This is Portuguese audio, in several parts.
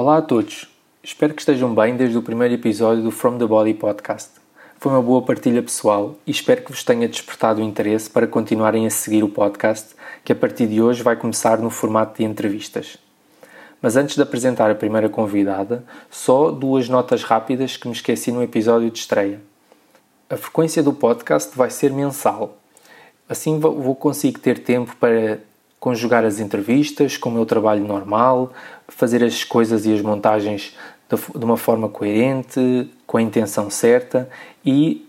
Olá a todos, espero que estejam bem desde o primeiro episódio do From the Body Podcast. Foi uma boa partilha pessoal e espero que vos tenha despertado o interesse para continuarem a seguir o podcast, que a partir de hoje vai começar no formato de entrevistas. Mas antes de apresentar a primeira convidada, só duas notas rápidas que me esqueci no episódio de estreia. A frequência do podcast vai ser mensal. Assim vou conseguir ter tempo para conjugar as entrevistas com o meu trabalho normal, fazer as coisas e as montagens de uma forma coerente, com a intenção certa e,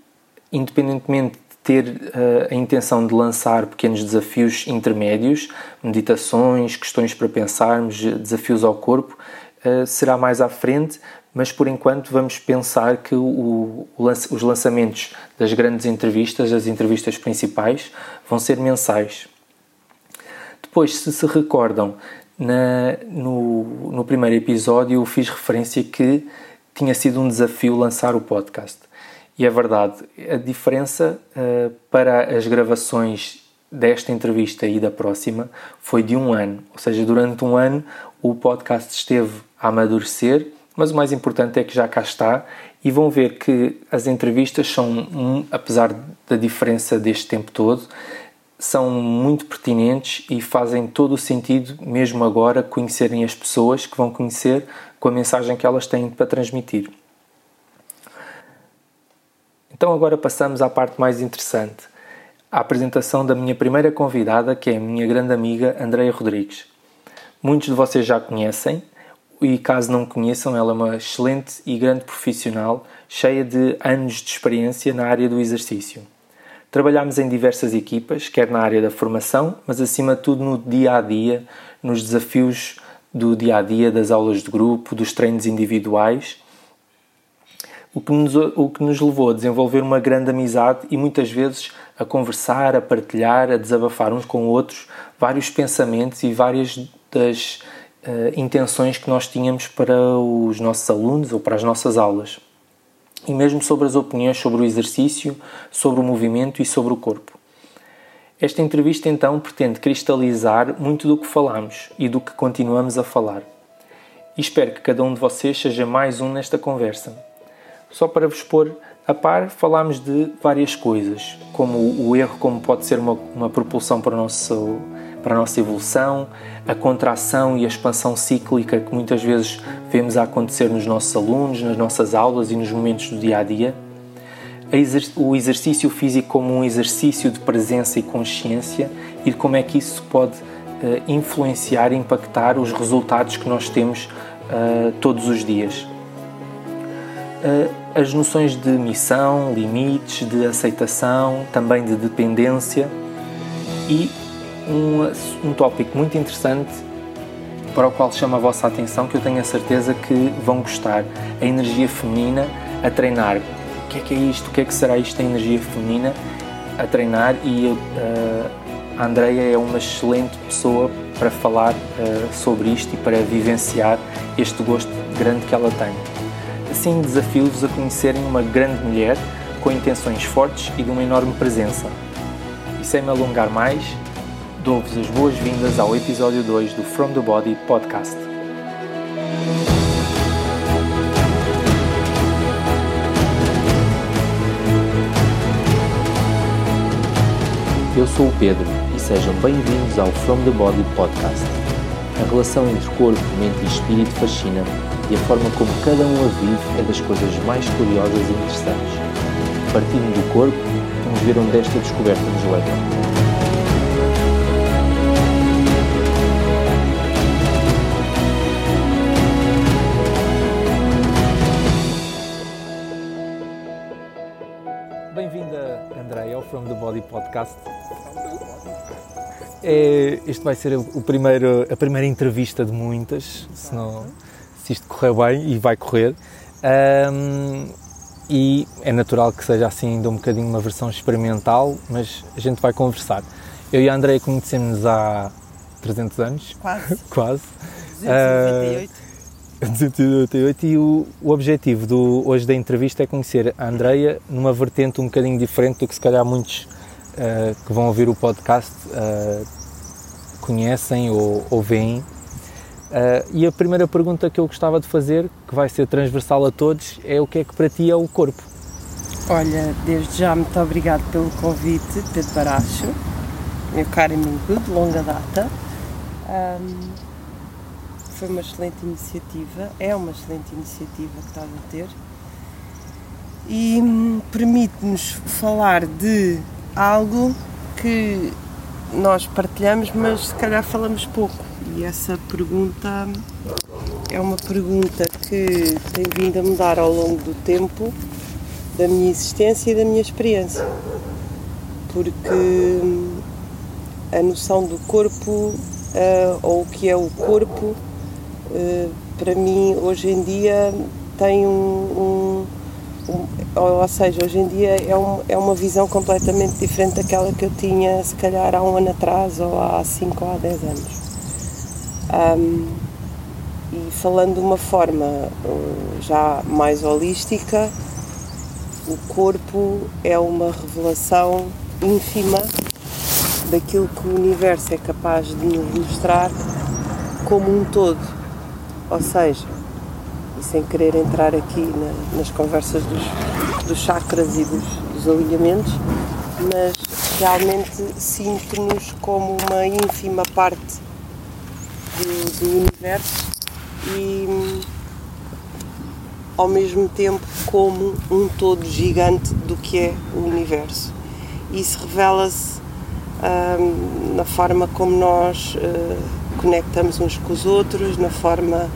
independentemente de ter uh, a intenção de lançar pequenos desafios intermédios, meditações, questões para pensarmos, desafios ao corpo, uh, será mais à frente, mas por enquanto vamos pensar que o, o, os lançamentos das grandes entrevistas, as entrevistas principais, vão ser mensais. Depois, se se recordam, na, no, no primeiro episódio eu fiz referência que tinha sido um desafio lançar o podcast. E é verdade, a diferença uh, para as gravações desta entrevista e da próxima foi de um ano. Ou seja, durante um ano o podcast esteve a amadurecer, mas o mais importante é que já cá está e vão ver que as entrevistas são, apesar da diferença deste tempo todo, são muito pertinentes e fazem todo o sentido, mesmo agora, conhecerem as pessoas que vão conhecer com a mensagem que elas têm para transmitir. Então, agora passamos à parte mais interessante, a apresentação da minha primeira convidada, que é a minha grande amiga Andreia Rodrigues. Muitos de vocês já conhecem, e caso não conheçam, ela é uma excelente e grande profissional, cheia de anos de experiência na área do exercício. Trabalhámos em diversas equipas, quer na área da formação, mas acima de tudo no dia a dia, nos desafios do dia a dia, das aulas de grupo, dos treinos individuais, o que, nos, o que nos levou a desenvolver uma grande amizade e muitas vezes a conversar, a partilhar, a desabafar uns com outros vários pensamentos e várias das uh, intenções que nós tínhamos para os nossos alunos ou para as nossas aulas e mesmo sobre as opiniões sobre o exercício, sobre o movimento e sobre o corpo. Esta entrevista então pretende cristalizar muito do que falamos e do que continuamos a falar. E espero que cada um de vocês seja mais um nesta conversa. Só para vos pôr a par, falámos de várias coisas, como o erro como pode ser uma, uma propulsão para o nosso para a nossa evolução, a contração e a expansão cíclica que muitas vezes vemos a acontecer nos nossos alunos, nas nossas aulas e nos momentos do dia a dia, o exercício físico como um exercício de presença e consciência e como é que isso pode uh, influenciar impactar os resultados que nós temos uh, todos os dias. Uh, as noções de missão, limites, de aceitação, também de dependência e um, um tópico muito interessante para o qual chama a vossa atenção que eu tenho a certeza que vão gostar. A energia feminina a treinar. O que é que é isto? O que é que será isto, a energia feminina a treinar? E uh, a Andreia é uma excelente pessoa para falar uh, sobre isto e para vivenciar este gosto grande que ela tem. Assim, desafio-vos a conhecerem uma grande mulher com intenções fortes e de uma enorme presença. E sem me alongar mais, Dou-vos as boas-vindas ao episódio 2 do From the Body podcast. Eu sou o Pedro e sejam bem-vindos ao From the Body podcast. A relação entre corpo, mente e espírito fascina e a forma como cada um a vive é das coisas mais curiosas e interessantes. Partindo do corpo, vamos ver onde esta descoberta nos leva. Podcast. É, este vai ser o primeiro, a primeira entrevista de muitas, se, não, se isto correr bem, e vai correr. Um, e é natural que seja assim ainda um bocadinho uma versão experimental, mas a gente vai conversar. Eu e a Andrea conhecemos há 300 anos. Quase. Quase. 298. Uh, 288 e o, o objetivo do, hoje da entrevista é conhecer a Andreia numa vertente um bocadinho diferente do que se calhar muitos uh, que vão ouvir o podcast uh, conhecem ou, ou veem. Uh, e a primeira pergunta que eu gostava de fazer, que vai ser transversal a todos, é o que é que para ti é o corpo? Olha, desde já muito obrigado pelo convite, Pedro Baracho, meu caro amigo de longa data. Um, foi uma excelente iniciativa, é uma excelente iniciativa que estás a ter e hum, permite-nos falar de algo que nós partilhamos, mas se calhar falamos pouco. E essa pergunta é uma pergunta que tem vindo a mudar ao longo do tempo da minha existência e da minha experiência. Porque hum, a noção do corpo, uh, ou o que é o corpo, uh, para mim, hoje em dia, tem um, um, ou seja, hoje em dia é, um, é uma visão completamente diferente daquela que eu tinha, se calhar, há um ano atrás, ou há 5 ou há 10 anos. Um, e falando de uma forma uh, já mais holística, o corpo é uma revelação ínfima daquilo que o universo é capaz de nos mostrar como um todo. Ou seja, e sem querer entrar aqui na, nas conversas dos, dos chakras e dos, dos alinhamentos, mas realmente sinto-nos como uma ínfima parte do, do universo e ao mesmo tempo como um todo gigante do que é o universo. Isso revela-se hum, na forma como nós uh, conectamos uns com os outros, na forma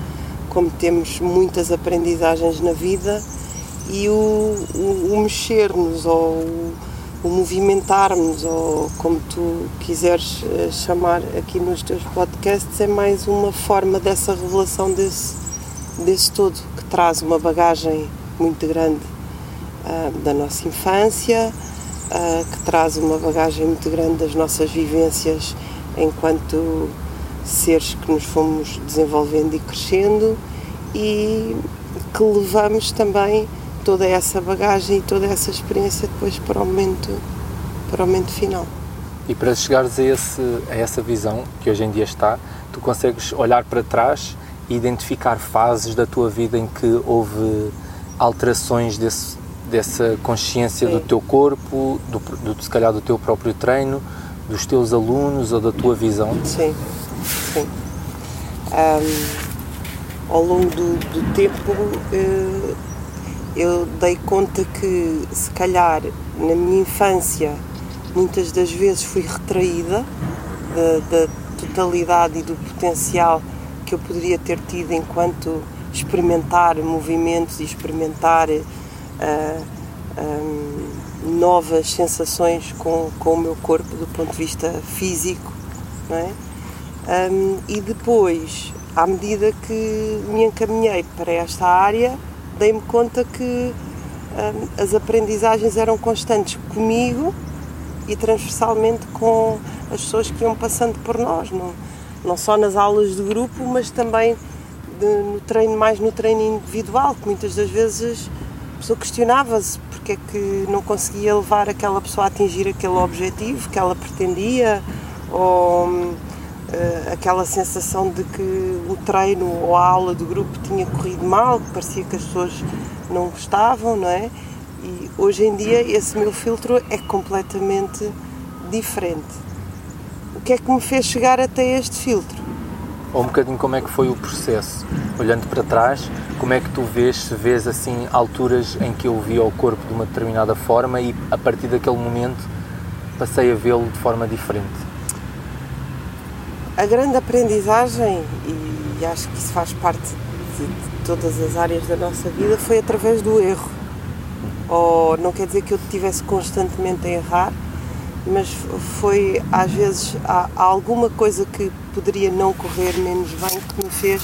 como temos muitas aprendizagens na vida e o, o, o mexer-nos ou o movimentar-nos, ou como tu quiseres eh, chamar aqui nos teus podcasts, é mais uma forma dessa revelação desse, desse todo, que traz uma bagagem muito grande uh, da nossa infância, uh, que traz uma bagagem muito grande das nossas vivências enquanto seres que nos fomos desenvolvendo e crescendo e que levamos também toda essa bagagem e toda essa experiência depois para o momento, para o momento final. E para chegares a, esse, a essa visão que hoje em dia está, tu consegues olhar para trás e identificar fases da tua vida em que houve alterações desse, dessa consciência Sim. do teu corpo, do, do, se calhar do teu próprio treino, dos teus alunos ou da tua visão? Sim, sim. Um, ao longo do, do tempo, uh, eu dei conta que, se calhar, na minha infância, muitas das vezes fui retraída da, da totalidade e do potencial que eu poderia ter tido enquanto experimentar movimentos e experimentar uh, ah, um, novas sensações com, com o meu corpo do ponto de vista físico. Não é? Um, e depois, à medida que me encaminhei para esta área, dei-me conta que hum, as aprendizagens eram constantes comigo e transversalmente com as pessoas que iam passando por nós, não, não só nas aulas de grupo, mas também de, no treino, mais no treino individual, que muitas das vezes a pessoa questionava-se porque é que não conseguia levar aquela pessoa a atingir aquele objetivo que ela pretendia, ou uh, aquela sensação de que o treino ou a aula do grupo tinha corrido mal, que parecia que as pessoas não gostavam, não é? E hoje em dia esse meu filtro é completamente diferente. O que é que me fez chegar até este filtro? Ou um bocadinho como é que foi o processo, olhando para trás, como é que tu vês, se vês assim alturas em que eu via o corpo de uma determinada forma e a partir daquele momento passei a vê-lo de forma diferente? A grande aprendizagem, e acho que isso faz parte de, de todas as áreas da nossa vida, foi através do erro. Ou não quer dizer que eu estivesse constantemente a errar, mas foi às vezes há, há alguma coisa que poderia não correr menos bem que me fez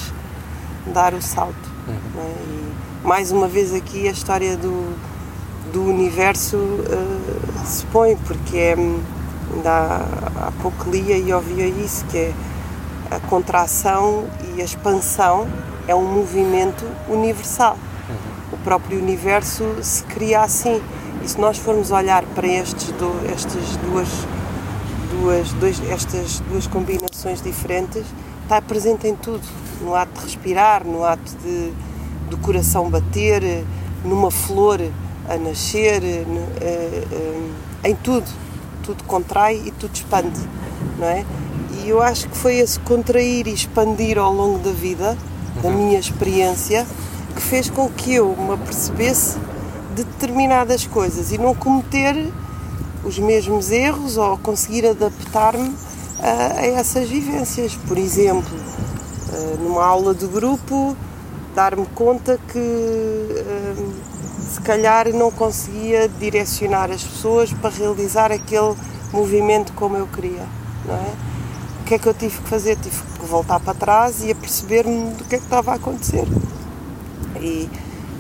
dar o salto. Uhum. É? E mais uma vez aqui a história do, do universo uh, se põe, porque é Ainda há, pouco lia e ouvia isso, que é a contração e a expansão é um movimento universal. Uhum. O próprio universo se cria assim. E se nós formos olhar para estes do, estas duas, duas, dois, estas duas combinações diferentes, está presente em tudo, no ato de respirar, no ato de, do coração bater, numa flor a nascer, eh, eh, em tudo. Tudo contrai e tudo expande, não é? E eu acho que foi esse contrair e expandir ao longo da vida, da uhum. minha experiência, que fez com que eu me apercebesse de determinadas coisas e não cometer os mesmos erros ou conseguir adaptar-me a, a, essas vivências. Por exemplo, eh, numa aula de grupo, dar-me conta que eh, se calhar não conseguia direcionar as pessoas para realizar aquele movimento como eu queria, não é? O que é que eu tive que fazer? Tive que voltar para trás e a perceber-me do que é que estava a acontecer. E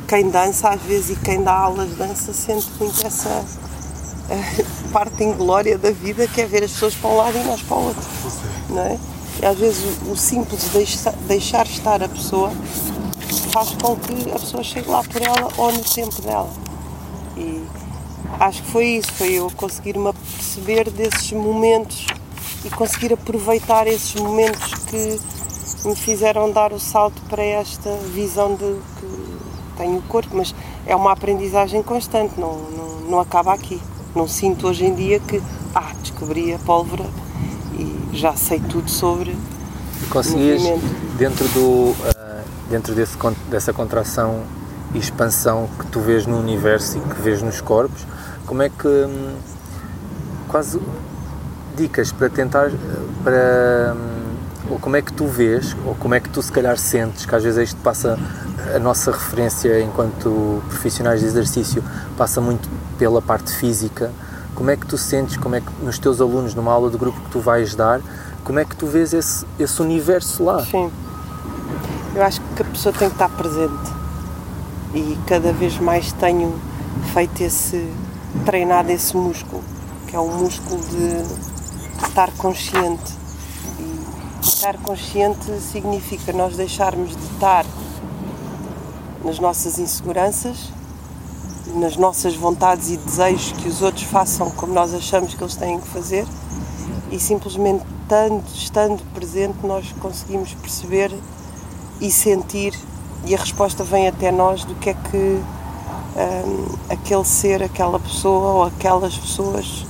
quem dança às vezes e quem dá aulas de dança sente muito essa eh, parte inglória da vida que é ver as pessoas para um lado e nós para o outro, não é? E às vezes o, simples deixar estar a pessoa faz com que a pessoa chegue lá por ela ou no tempo dela. E acho que foi isso, foi eu conseguir-me perceber desses momentos e conseguir aproveitar esses momentos que me fizeram dar o salto para esta visão de que tenho o corpo, mas é uma aprendizagem constante, não, não, não acaba aqui. Não sinto hoje em dia que, ah, descobri a pólvora e já sei tudo sobre Conseguias, dentro do... Uh dentro desse, dessa contração e expansão que tu vês no universo e que vês nos corpos, como é que hum, quase dicas para tentar para hum, ou como é que tu vês ou como é que tu se calhar sentes que às vezes isto passa a nossa referência enquanto profissionais de exercício passa muito pela parte física. Como é que tu sentes como é que nos teus alunos numa aula de grupo que tu vais dar como é que tu vês esse, esse universo lá? Sim eu acho que a pessoa tem que estar presente. E cada vez mais tenho feito esse treinado esse músculo que é o músculo de estar consciente. E estar consciente significa nós deixarmos de estar nas nossas inseguranças nas nossas vontades e desejos que os outros façam como nós achamos que eles têm que fazer. E simplesmente estando, estando presente nós conseguimos perceber e sentir, e a resposta vem até nós do que é que um, aquele ser, aquela pessoa ou aquelas pessoas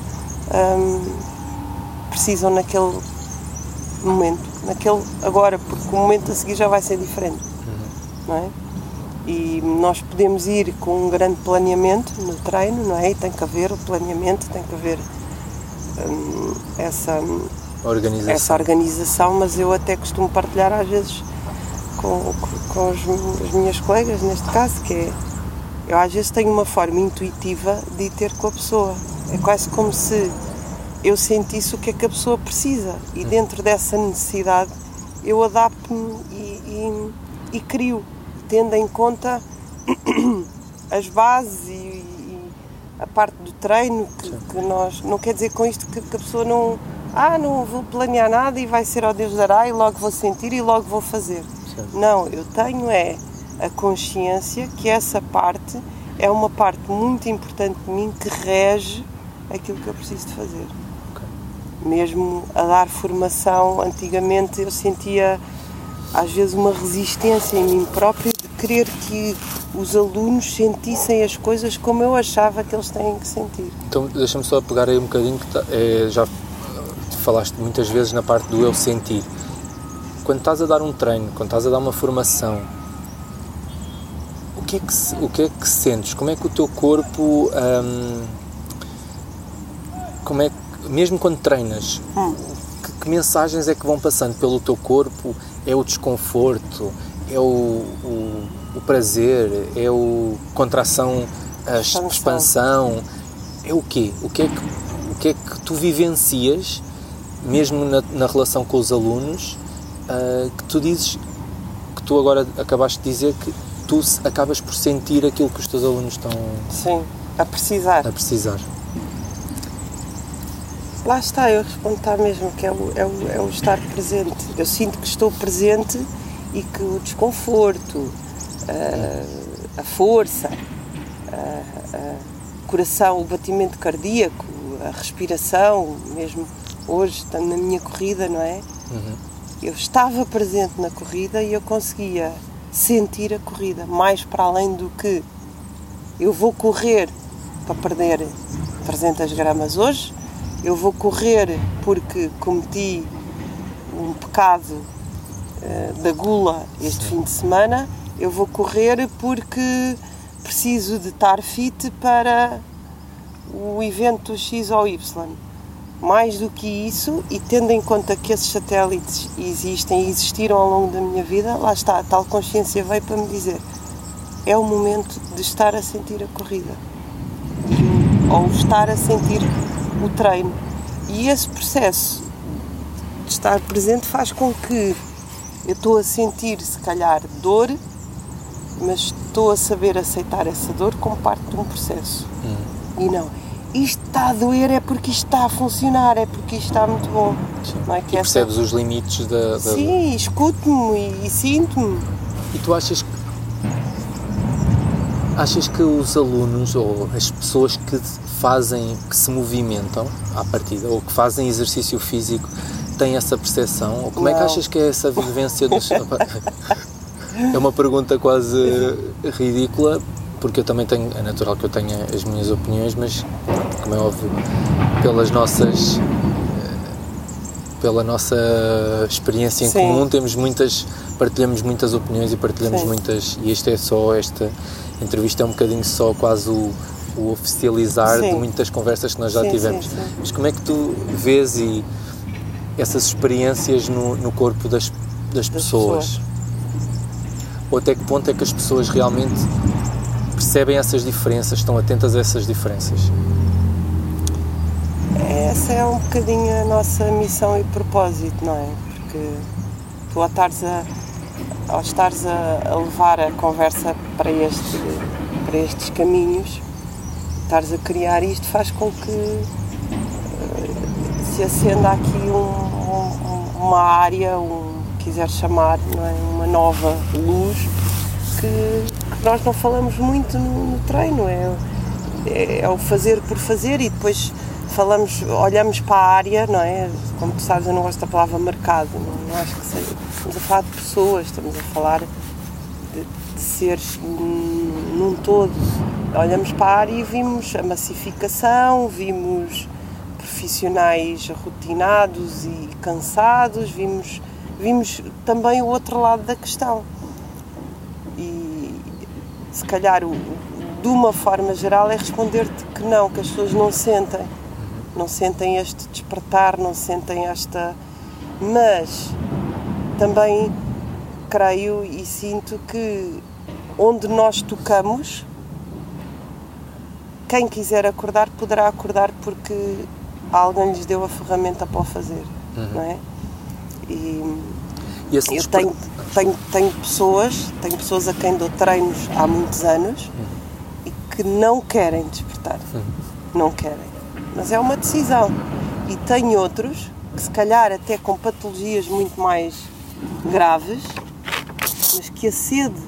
um, precisam naquele momento, naquele agora, porque o momento a seguir já vai ser diferente, uhum. não é? E nós podemos ir com um grande planeamento no treino, não é? E tem que haver o planeamento, tem que haver um, essa organização. essa organização, mas eu até costumo partilhar às vezes com, com os, as minhas colegas, neste caso, que é eu às vezes tenho uma forma intuitiva de ir ter com a pessoa. É quase como se eu sentisse o que é que a pessoa precisa e dentro dessa necessidade eu adapto-me e, e, e, crio, tendo em conta as bases e, e a parte do treino que, que, nós. Não quer dizer com isto que, que a pessoa não. Ah, não vou planear nada e vai ser ao Deus dará e logo vou sentir e logo vou fazer. Não, eu tenho é a consciência que essa parte é uma parte muito importante de mim que rege aquilo que eu preciso de fazer. Okay. Mesmo a dar formação, antigamente eu sentia às vezes uma resistência em mim própria de querer que os alunos sentissem as coisas como eu achava que eles têm que sentir. Então deixa-me só pegar aí um bocadinho que tá, é, já falaste muitas vezes na parte do eu sentir quando estás a dar um treino, quando estás a dar uma formação, o que é que, o que, é que sentes? Como é que o teu corpo. Hum, como é que, mesmo quando treinas, hum. que, que, mensagens é que vão passando pelo teu corpo? É o desconforto? É o, o, o prazer? É o contração, a expansão. expansão? É o quê? O que é que, o que, é que tu vivencias, mesmo na, na relação com os alunos? Uh, que tu dizes, que tu agora acabaste de dizer que tu acabas por sentir aquilo que os teus alunos estão Sim, a precisar. A precisar. Lá está, eu respondo tá mesmo, que é o, é, o, é o estar presente. Eu sinto que estou presente e que o desconforto, uh, a força, uh, o coração, o batimento cardíaco, a respiração, mesmo hoje, estando na minha corrida, não é? Uhum eu estava presente na corrida e eu conseguia sentir a corrida, mais para além do que eu vou correr para perder 300 gramas hoje, eu vou correr porque cometi um pecado uh, da gula este fim de semana, eu vou correr porque preciso de estar fit para o evento X ou Y mais do que isso, e tendo em conta que esses satélites existem e existiram ao longo da minha vida, lá está, a tal consciência veio para me dizer: é o momento de estar a sentir a corrida, ou estar a sentir o treino. E esse processo de estar presente faz com que eu estou a sentir, se calhar, dor, mas estou a saber aceitar essa dor como parte de um processo. Hum. E não, isto está a doer é porque isto está a funcionar, é porque isto está muito bom. Não é que e percebes essa... os limites da. da... Sim, escuto-me e, e sinto-me. E tu achas que. Achas que os alunos ou as pessoas que fazem, que se movimentam à partida ou que fazem exercício físico têm essa percepção? Ou como Não. é que achas que é essa vivência dos. é uma pergunta quase ridícula, porque eu também tenho, é natural que eu tenha as minhas opiniões, mas como é óbvio, pelas nossas eh, pela nossa experiência em Sim. comum temos muitas partilhamos muitas opiniões e partilhamos Sim. muitas e isto é só esta entrevista é um bocadinho só quase o, o oficializar Sim. de muitas conversas que nós já tivemos mas como é que tu vês e essas experiências no, no corpo das, das, das pessoas? pessoas ou até que ponto é que as pessoas realmente percebem essas diferenças, estão atentas a essas diferenças? Essa é um bocadinho a nossa missão e propósito, não é? Porque tu ao estares a, ao estares a, levar a conversa para, este, para estes caminhos, estares a criar isto faz com que uh, se acenda aqui um, um, uma área, um, quiser chamar, é? uma nova luz que nós não falamos muito no, no treino, é, é, é, o fazer por fazer e depois falamos, olhamos para a área, não é? Como tu sabes, eu não gosto da palavra mercado, não, não acho que seja. Estamos a falar de pessoas, estamos a falar de, de seres num todo. Olhamos para a área e vimos a massificação, vimos profissionais rotinados e cansados, vimos, vimos também o outro lado da questão se calhar, o, de uma forma geral, é responder-te que não, que as pessoas não sentem. Não sentem este despertar, não sentem esta. Mas também creio e sinto que onde nós tocamos, quem quiser acordar poderá acordar porque alguém lhes deu a ferramenta para o fazer, uhum. não é? E, e eu tenho, tenho, tenho, pessoas, tenho pessoas a quem dou treinos há muitos anos e que não querem despertar. Não querem. Mas é uma decisão. E tenho outros que se calhar até com patologias muito mais graves, mas que a sede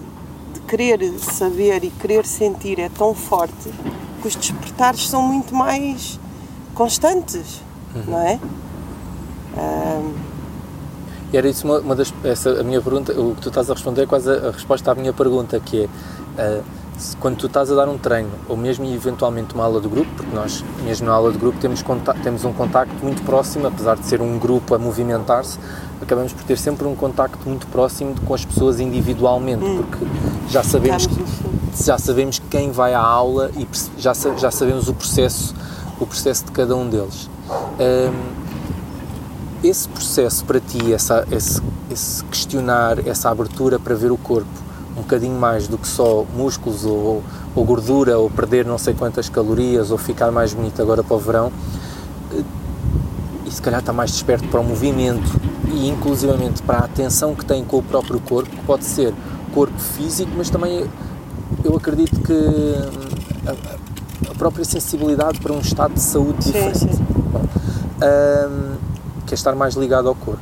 de querer saber e querer sentir é tão forte que os despertares são muito mais constantes, uhum. não é? Um, e era isso uma, uma, das. Essa, a minha pergunta, o que tu estás a responder é quase a, a resposta à minha pergunta, que é. Uh, se, quando tu estás a dar um treino, ou mesmo eventualmente uma aula de grupo, porque nós, mesmo na aula de grupo, temos, temos um contacto muito próximo, apesar de ser um grupo a movimentar-se, acabamos por ter sempre um contacto muito próximo com as pessoas individualmente, hum. porque já sabemos, já sabemos quem vai à aula e já, já sabemos o processo, o processo de cada um deles. Um, esse processo para ti, essa, esse, esse questionar, essa abertura para ver o corpo um bocadinho mais do que só músculos ou, ou, gordura ou perder não sei quantas calorias ou ficar mais bonito agora para o verão eh, e se calhar está mais desperto para o movimento e inclusivamente para a atenção que tem com o próprio corpo, que pode ser corpo físico, mas também eu acredito que hum, a, a própria sensibilidade para um estado de saúde sim, diferente. Sim. Bom, hum, que é estar mais ligado ao corpo,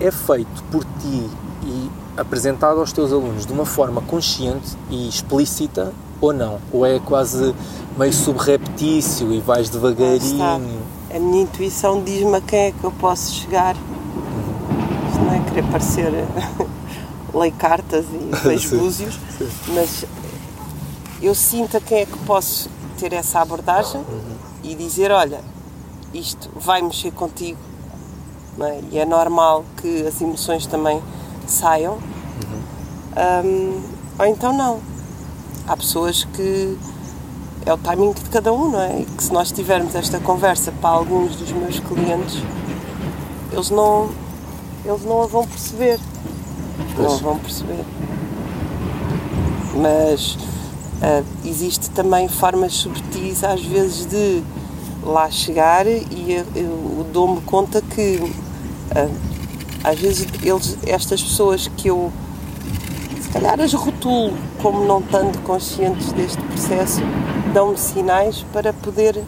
é feito por ti e apresentado aos teus alunos de uma forma consciente e explícita ou não? Ou é quase meio subreptício e vais devagarinho? A minha intuição diz-me a quem é que eu posso chegar. Uhum. querer parecer lei cartas e leis búzios, mas eu sinto a quem é que posso ter essa abordagem uhum. e dizer, olha, isto vai mexer contigo, é? e é normal que as emoções também saiam, uhum. um, ou então não. Há pessoas que é o timing de cada um, não é? E que se nós tivermos esta conversa para alguns dos meus clientes, eles não, eles não a vão perceber. Pois. Não a vão perceber. Mas uh, existe também formas subtis às vezes de lá chegar e eu dou-me conta que uh, às vezes eles, estas pessoas que eu se calhar as rotulo como não estando conscientes deste processo dão-me sinais para poder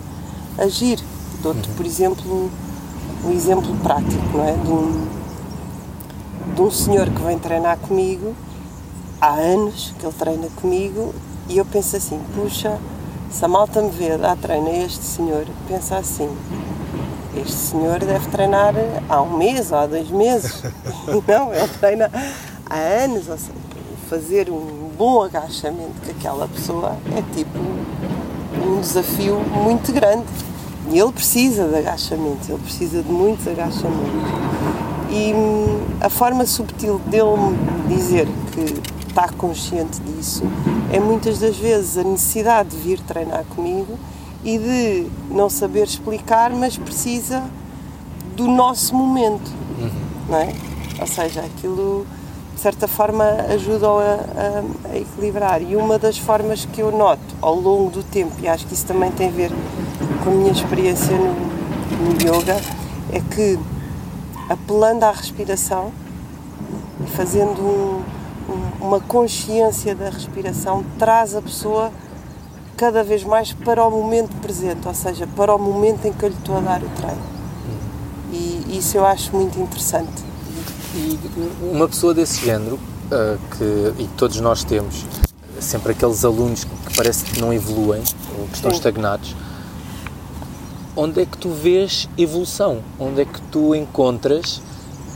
agir. Dou-te, por exemplo, um exemplo prático, não é? De um, de um senhor que vem treinar comigo, há anos que ele treina comigo, e eu penso assim, puxa, se a malta me vê dar treino a este senhor, pensa assim, este senhor deve treinar há um mês ou há dois meses. Não, ele treina há anos, ou seja, fazer um bom agachamento com aquela pessoa é tipo um desafio muito grande. E ele precisa de agachamento, ele precisa de muitos agachamentos. E hum, a forma subtil dele me dizer que está consciente disso é muitas das vezes a necessidade de vir treinar comigo e de não saber explicar, mas precisa do nosso momento, uhum. não é? Ou seja, aquilo de certa forma ajudam a, a, a, equilibrar. E uma das formas que eu noto ao longo do tempo, e acho que isso também tem a ver com a minha experiência no, no yoga, é que apelando à respiração e fazendo um, um, uma consciência da respiração, traz a pessoa cada vez mais para o momento presente, ou seja, para o momento em que eu lhe estou a dar o treino. E isso eu acho muito interessante. E uma pessoa desse género, uh, que, e todos nós temos, sempre aqueles alunos que parece que não evoluem, ou que estão Sim. estagnados, onde é que tu vês evolução? Onde é que tu encontras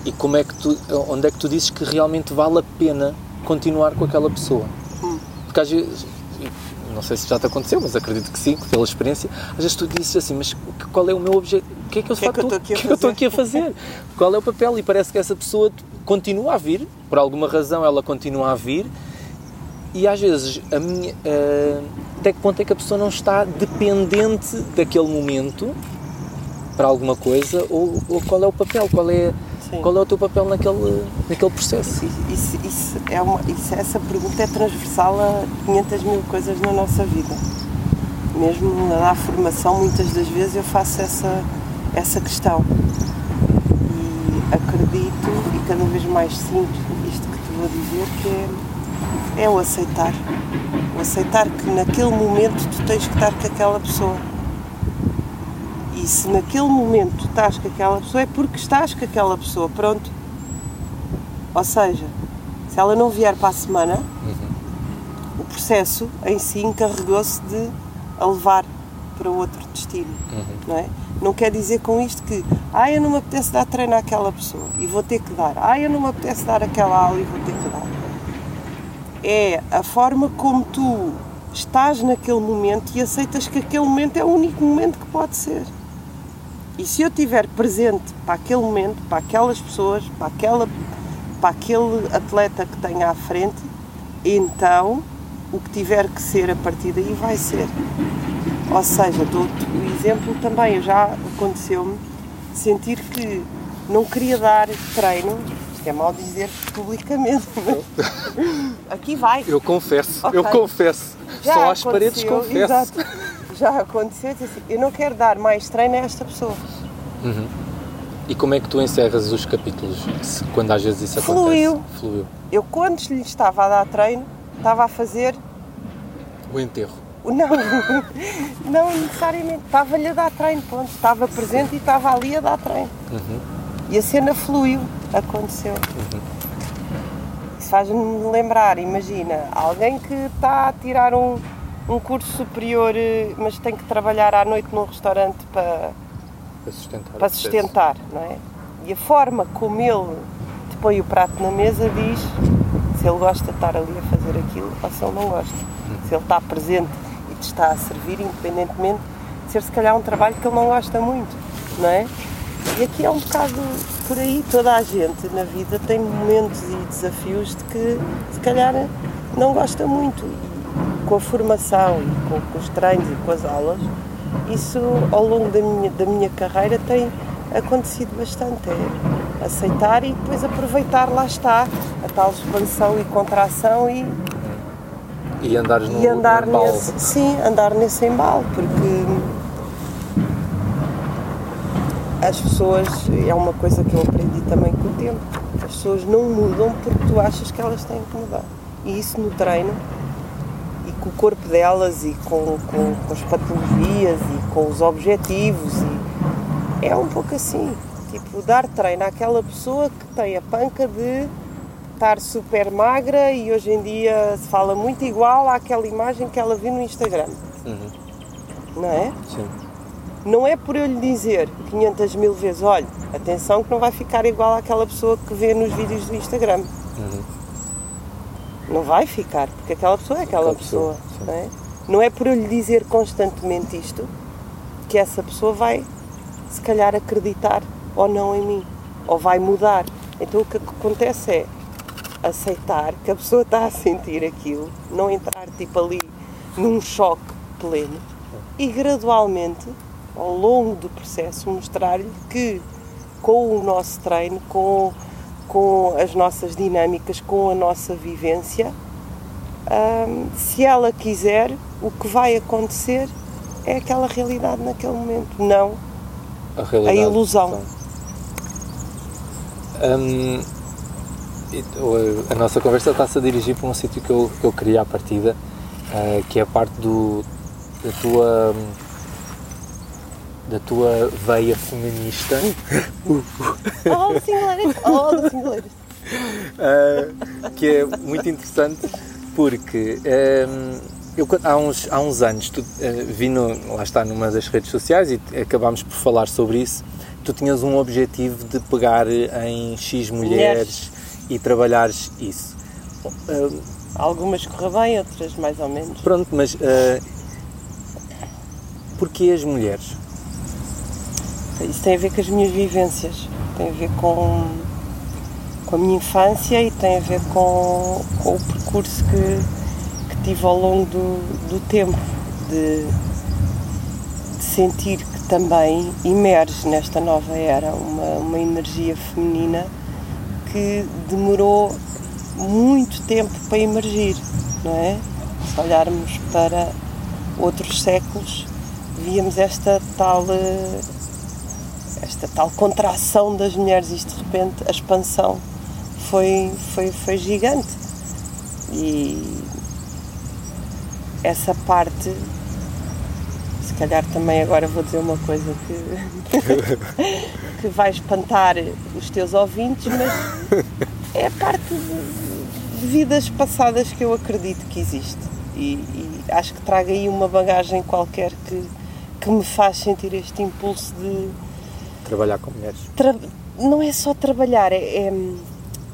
e como é que tu, onde é que tu dizes que realmente vale a pena continuar com aquela pessoa? Hum. Porque às vezes, não sei se já te aconteceu, mas acredito que sim, pela experiência, às vezes tu dizes assim, mas qual é o meu objetivo? O que é que eu, que é que eu estou aqui, aqui, a fazer? qual é o papel? E parece que essa pessoa continua a vir, por alguma razão ela continua a vir, e às vezes a minha, uh, até que ponto é que a pessoa não está dependente daquele momento para alguma coisa, ou, ou qual é o papel, qual é Sim. Qual é o teu papel naquele, naquele processo? Isso, isso, é uma, isso, essa pergunta é transversal a 500 mil coisas na nossa vida. Mesmo na formação, muitas das vezes eu faço essa, essa questão. E acredito, e cada vez mais sinto isto que te vou dizer, que é, é o aceitar. O aceitar que naquele momento tu tens que estar com aquela pessoa e se naquele momento estás com aquela pessoa, é porque estás com aquela pessoa, pronto. Ou seja, se ela não vier para a semana, uhum. o processo em si encarregou-se de a levar para outro destino. Uhum. Não, é? não quer dizer com isto que ah, eu não me apetece dar treino àquela pessoa e vou ter que dar. Ah, eu não me apetece dar aquela aula e vou ter que dar. É a forma como tu estás naquele momento e aceitas que aquele momento é o único momento que pode ser. E se eu estiver presente para aquele momento, para aquelas pessoas, para, aquela, para aquele atleta que tenha à frente, então o que tiver que ser a partir daí vai ser. Ou seja, dou-te o exemplo também, já aconteceu-me sentir que não queria dar treino, isto é mal dizer publicamente, aqui vai. Eu confesso, okay. eu confesso. Já Só às paredes confesso. Exato já aconteceu, assim, eu não quero dar mais treino a esta pessoa. Uhum. E como é que tu encerras os capítulos, se, quando às vezes isso Fluiu. acontece? Fluiu. Eu, quando lhe estava a dar treino, estava a fazer... O enterro. Não, não necessariamente. Estava-lhe a dar treino, ponto. Estava presente Sim. e estava ali a dar treino. Uhum. E a cena fluiu, aconteceu. Uhum. Isso faz-me lembrar, imagina, alguém que está a tirar um um curso superior, eh, mas tem que trabalhar à noite num restaurante para, para sustentar, para sustentar não é? E a forma como ele põe o prato na mesa, diz se ele gosta de estar ali a fazer aquilo ou se ele não gosta. Se ele está presente e te está a servir, independentemente de ser se calhar um trabalho que ele não gosta muito, não é? E aqui é um bocado por aí, toda a gente na vida tem momentos e desafios de que se calhar não gosta muito. Com a formação e com, com os treinos e com as aulas, isso ao longo da minha, da minha carreira tem acontecido bastante. É aceitar e depois aproveitar, lá está, a tal expansão e contração e. E andares no, e andar no embalo. nesse, sim, andar nesse embalo, porque as pessoas, é uma coisa que eu aprendi também com o tempo, as pessoas não mudam porque tu achas que elas têm que mudar. E isso no treino, com o corpo delas, e com, com, com as patologias, e com os objetivos, e é um pouco assim. Tipo, dar treino àquela pessoa que tem a panca de estar super magra e hoje em dia se fala muito igual àquela imagem que ela viu no Instagram. Não é? Sim. Não é por eu lhe dizer 500 mil vezes, olha, atenção que não vai ficar igual àquela pessoa que vê nos vídeos do Instagram. Não vai ficar, porque aquela pessoa é aquela Aquela pessoa, pessoa. não, é? não é por eu lhe dizer constantemente isto que essa pessoa vai, se calhar, acreditar ou não em mim, ou vai mudar. Então o que acontece é aceitar que a pessoa está a sentir aquilo, não entrar tipo ali num choque pleno e gradualmente, ao longo do processo, mostrar-lhe que com o nosso treino, com, com as nossas dinâmicas, com a nossa vivência, hum, se ela quiser, o que vai acontecer é aquela realidade naquele momento, não A, a ilusão. Hum, a nossa conversa está-se a dirigir para um sítio que eu, que eu queria à partida, ah, que é a parte do, da tua da tua veia feminista Oh, singuleiros! Oh, singuleiros! Ah, que é muito interessante porque hum, eu, quando- há, uns, há uns anos tu, ah, vi no, lá está numa das redes sociais e acabámos por falar sobre isso tu tinhas um objetivo de pegar em X mulheres e trabalhares isso Ah, Algumas correu bem, outras mais ou menos. pronto, mas ah, porquê as mulheres? Isso tem a ver com as minhas vivências, tem a ver com, com a minha infância e tem a ver com, com o percurso que, que tive ao longo do, do tempo, de, de sentir que também emerge nesta nova era uma, uma energia feminina que demorou muito tempo para emergir, não é? Se olharmos para outros séculos, víamos esta tal eh, esta tal contração das mulheres, isto de repente, a expansão foi, foi, foi gigante. E essa parte, se calhar também agora vou dizer uma coisa que, que vai espantar os teus ouvintes, mas é a parte de, de vidas passadas que eu acredito que existe. E, e acho que traga aí uma bagagem qualquer que, que me faz sentir este impulso de Trabalhar com mulheres. tra- não é só trabalhar, é, é,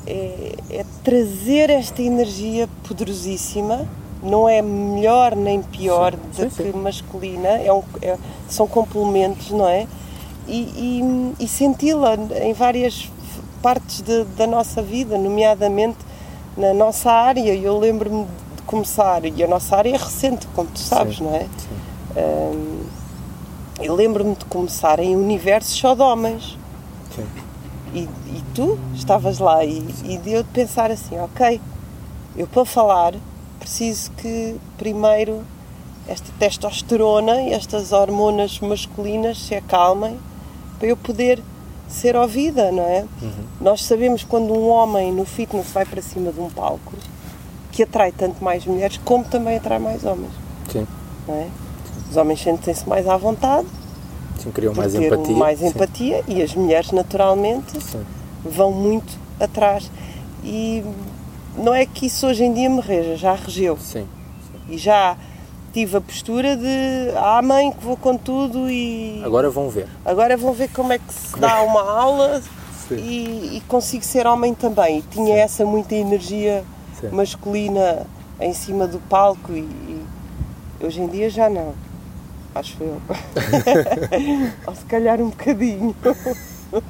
é- é trazer esta energia poderosíssima. Não é melhor nem pior Sim, do sim, que masculina, é um- é- são complementos, não é? E, e- e senti-la em várias partes de- da nossa vida, nomeadamente na nossa área. Eu lembro-me de começar, e a nossa área é recente, como tu sabes, Sim, não é? Hum, eu lembro-me de começar em universos só de homens. Sim. E, e tu estavas lá e, e deu de pensar assim, ok, eu para falar preciso que primeiro esta testosterona e estas hormonas masculinas se acalmem para eu poder ser ouvida, não é? Nós sabemos quando um homem no fitness vai para cima de um palco que atrai tanto mais mulheres como também atrai mais homens, Sim. não é? Os homens sentem-se mais à vontade, Sim, criam mais ter empatia. mais Sim. empatia e as mulheres naturalmente Sim. vão muito atrás. E não é que isso hoje em dia me reja, já regeu. Sim. E já tive a postura de ah mãe que vou com tudo e Agora vão ver. agora vão ver como é que se dá uma aula e, e, consigo ser homem também. Tinha Sim. essa muita energia Sim. masculina em cima do palco e, e, hoje em dia já não. Acho eu. Ou se calhar um bocadinho. Uh,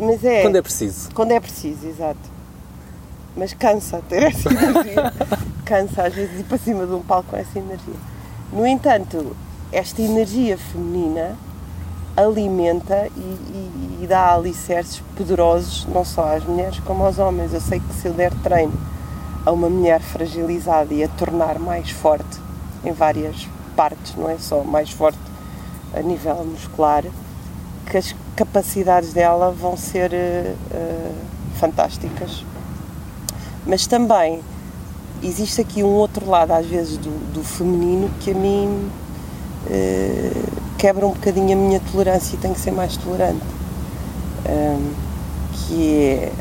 mas é. Quando é preciso. Quando é preciso, exato. Mas cansa ter essa energia. cansa às vezes ir para cima de um palco com essa energia. No entanto, esta energia feminina alimenta e, e, e, dá alicerces poderosos não só às mulheres como aos homens. Eu sei que se eu der treino a uma mulher fragilizada e a tornar mais forte em várias partes, não é só mais forte a nível muscular, que as capacidades dela vão ser uh, fantásticas. Mas também existe aqui um outro lado, às vezes, do, do feminino que a mim uh, quebra um bocadinho a minha tolerância e tenho que ser mais tolerante. Um, que é,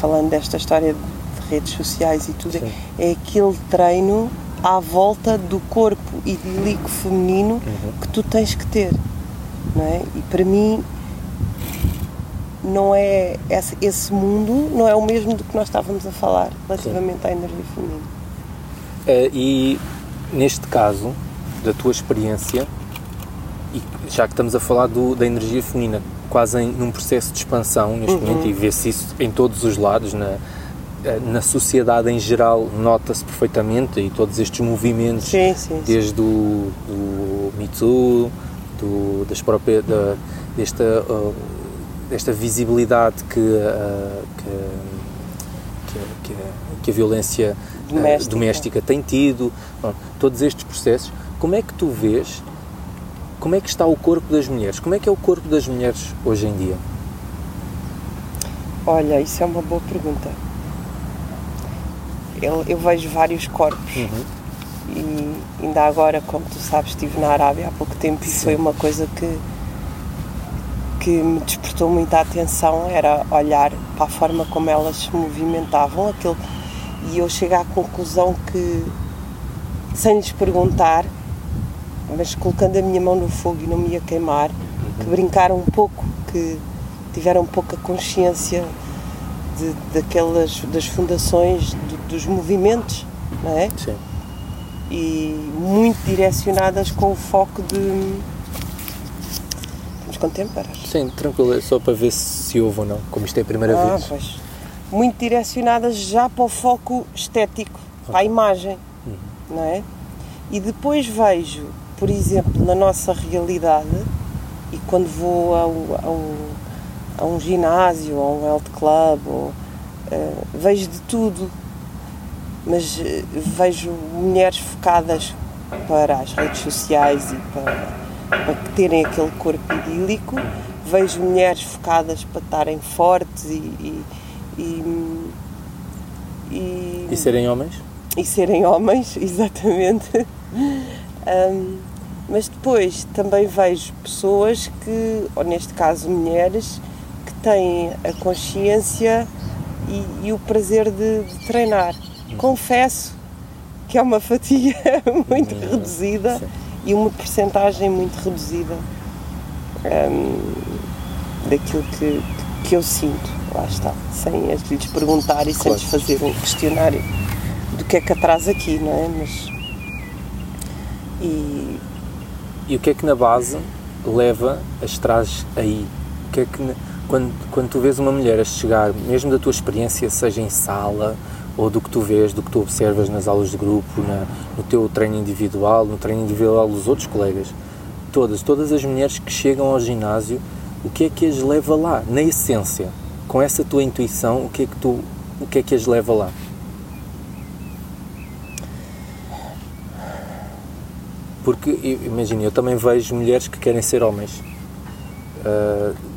falando desta história de redes sociais e tudo, Sim. é aquele treino à volta do corpo idílico feminino uhum. que tu tens que ter. Não é? E para mim não é esse, esse, mundo não é o mesmo do que nós estávamos a falar relativamente Sim. à energia feminina. Uh, e neste caso, da tua experiência, e já que estamos a falar do, da energia feminina, quase em, num processo de expansão neste uhum. momento, e vê-se isso em todos os lados, na, na sociedade em geral, nota-se perfeitamente, e todos estes movimentos, sim, sim, desde sim. o do Me Too, do, das próprias, da, desta, uh, desta visibilidade que, uh, que, que, que, a violência doméstica, doméstica tem tido, bom, todos estes processos, como é que tu vês como é que está o corpo das mulheres? Como é que é o corpo das mulheres hoje em dia? Olha, isso é uma boa pergunta. Eu, eu vejo vários corpos uhum. e ainda agora, como tu sabes, estive na Arábia há pouco tempo Sim. e foi uma coisa que que me despertou muita atenção era olhar para a forma como elas se movimentavam aquilo, e eu cheguei à conclusão que sem lhes perguntar mas colocando a minha mão no fogo e não me ia queimar, que uhum. brincaram um pouco, que tiveram pouca consciência de, daquelas das fundações dos movimentos, não é? Sim. E muito direcionadas com o foco de Estamos com tempo, Sim, tranquilo, é só para ver se houve ou não, como isto é a primeira ah, vez. Pois. Muito direcionadas já para o foco estético, okay. para a imagem, uhum. não é? E depois vejo por exemplo, na nossa realidade, e quando vou a, um, a um ginásio, a um health club, ou, uh, vejo de tudo, mas uh, vejo mulheres focadas para as redes sociais e para, para terem aquele corpo idílico, vejo mulheres focadas para estarem fortes e, e, e, e, serem homens? E serem homens, exatamente. Um, mas depois também vejo pessoas que, ou neste caso mulheres, têm a consciência e, e o prazer de, de, treinar. Confesso que é uma fatia muito hum, reduzida Sim. e uma percentagem muito reduzida um, daquilo que, que eu sinto. Lá está, sem lhes perguntar e claro. sem lhes fazer um questionário do que é que atrás aqui, não é? Mas, e e o que é que na base leva as traz aí? O que é que quando, quando tu vês uma mulher a chegar, mesmo da tua experiência, seja em sala ou do que tu vês, do que tu observas nas aulas de grupo, na, no teu treino individual, no treino individual dos outros colegas, todas, todas as mulheres que chegam ao ginásio, o que é que as leva lá? Na essência, com essa tua intuição, o que é que tu, o que é que as leva lá? Porque, imagina, eu também vejo mulheres que querem ser homens. Uh,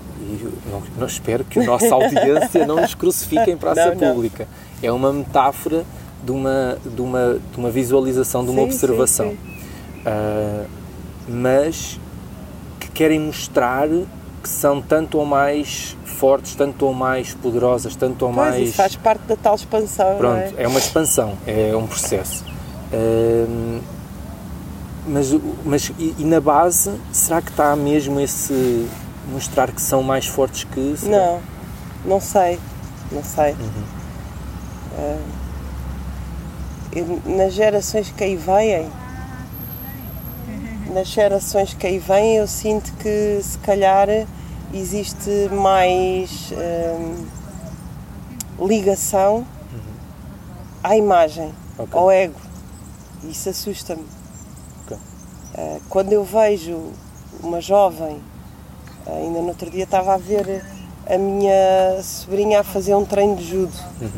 não, não, espero que a nossa audiência não nos crucifique em praça não, pública. Não. É uma metáfora de uma, de uma, de uma visualização, de uma sim, observação. Sim, sim. Uh, mas que querem mostrar que são tanto ou mais fortes, tanto ou mais poderosas, tanto ou pois, mais. Isso faz parte da tal expansão. Pronto, é? é? uma expansão, é um processo. Uh, mas, mas e, e, na base, será que está mesmo esse, mostrar que são mais fortes que. Será? Não, não sei, não sei. Uhum. Uh, nas gerações que aí vêm, nas gerações que aí vêm, eu sinto que se calhar existe mais uh, ligação uhum. à imagem, okay. ao ego. Isso assusta-me. Okay. Uh, quando eu vejo uma jovem, ainda no outro dia estava a ver a minha sobrinha a fazer um treino de judo. Uhum.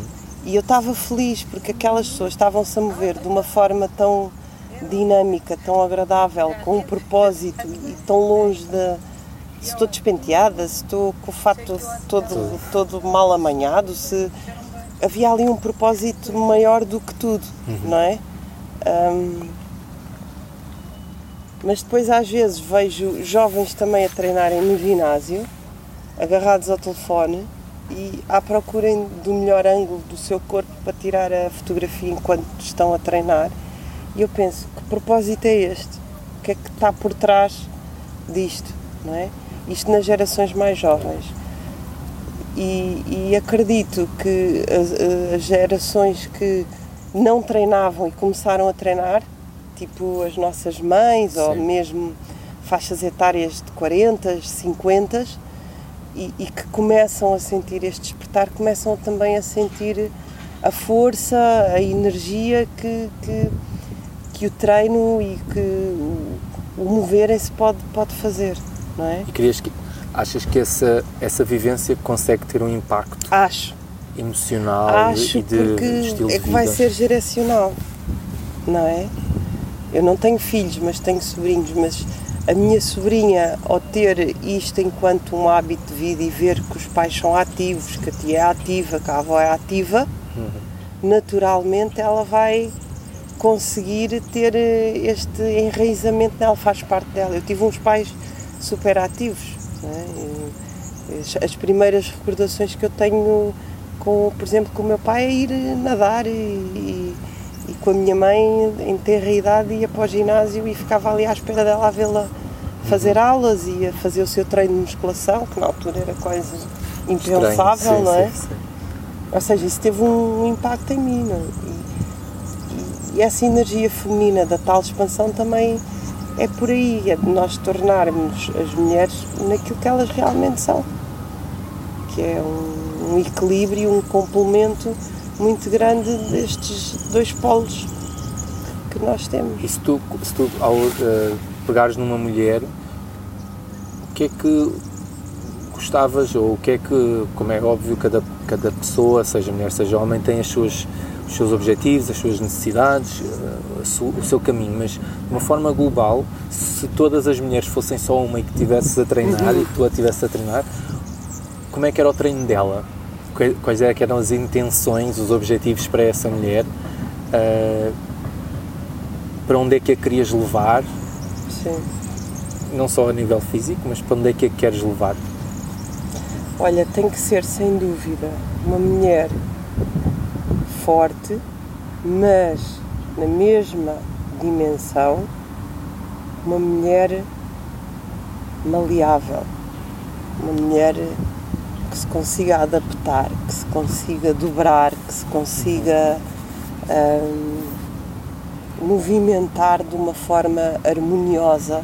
E eu estava feliz porque aquelas pessoas estavam-se a mover de uma forma tão dinâmica, tão agradável, com um propósito e tão longe de se estou despenteada, se estou com o fato todo, todo mal amanhado, se havia ali um propósito maior do que tudo, uhum. não é? Um, mas depois às vezes vejo jovens também a treinarem no ginásio, agarrados ao telefone e à procura do melhor ângulo do seu corpo para tirar a fotografia enquanto estão a treinar. E eu penso, que propósito é este? O que é que está por trás disto? Não é? Isto nas gerações mais jovens. E, e acredito que as, as gerações que não treinavam e começaram a treinar tipo as nossas mães Sim. ou mesmo faixas etárias de 40, 50 e, e, que começam a sentir este despertar, começam também a sentir a força, a energia que, que, que o treino e que o, o moverem-se pode, pode fazer, não é? E querias que, achas que essa, essa vivência consegue ter um impacto? Acho. Emocional Acho e de, porque estilo é que vai ser geracional, não é? Eu não tenho filhos, mas tenho sobrinhos, mas a minha sobrinha, ao ter isto enquanto um hábito de vida e ver que os pais são ativos, que a tia é ativa, que a avó é ativa, uhum. naturalmente ela vai conseguir ter eh, este enraizamento nela, faz parte dela. Eu tive uns pais super ativos. É? As primeiras recordações que eu tenho, com, por exemplo, com o meu pai é ir nadar e, e e com a minha mãe em terra idade ia para o ginásio e ficava ali à espera dela a vê-la fazer aulas e a fazer o seu treino de musculação, que na altura era quase impensável, não é? Sim, sim. Ou seja, isso teve um impacto em mim, não é? E, e, essa energia feminina da tal expansão também é por aí, é de nós tornarmos as mulheres naquilo que elas realmente são, que é um, um equilíbrio, um complemento muito grande destes dois polos que nós temos. E se tu, se tu ao uh, pegares numa mulher, o que é que gostavas, ou o que é que, como é óbvio, cada, cada pessoa, seja mulher, seja homem, tem as suas, os seus objetivos, as suas necessidades, uh, o seu caminho, mas de uma forma global, se todas as mulheres fossem só uma e que estivesses a treinar uhum. e que tu a estivesses a treinar, como é que era o treino dela? Quais é eram as intenções, os objetivos para essa mulher, uh, para onde é que a querias levar, Sim. não só a nível físico, mas para onde é que a queres levar? Olha, tem que ser sem dúvida uma mulher forte, mas na mesma dimensão, uma mulher maleável, uma mulher que se consiga adaptar, que se consiga dobrar, que se consiga hum, movimentar de uma forma harmoniosa,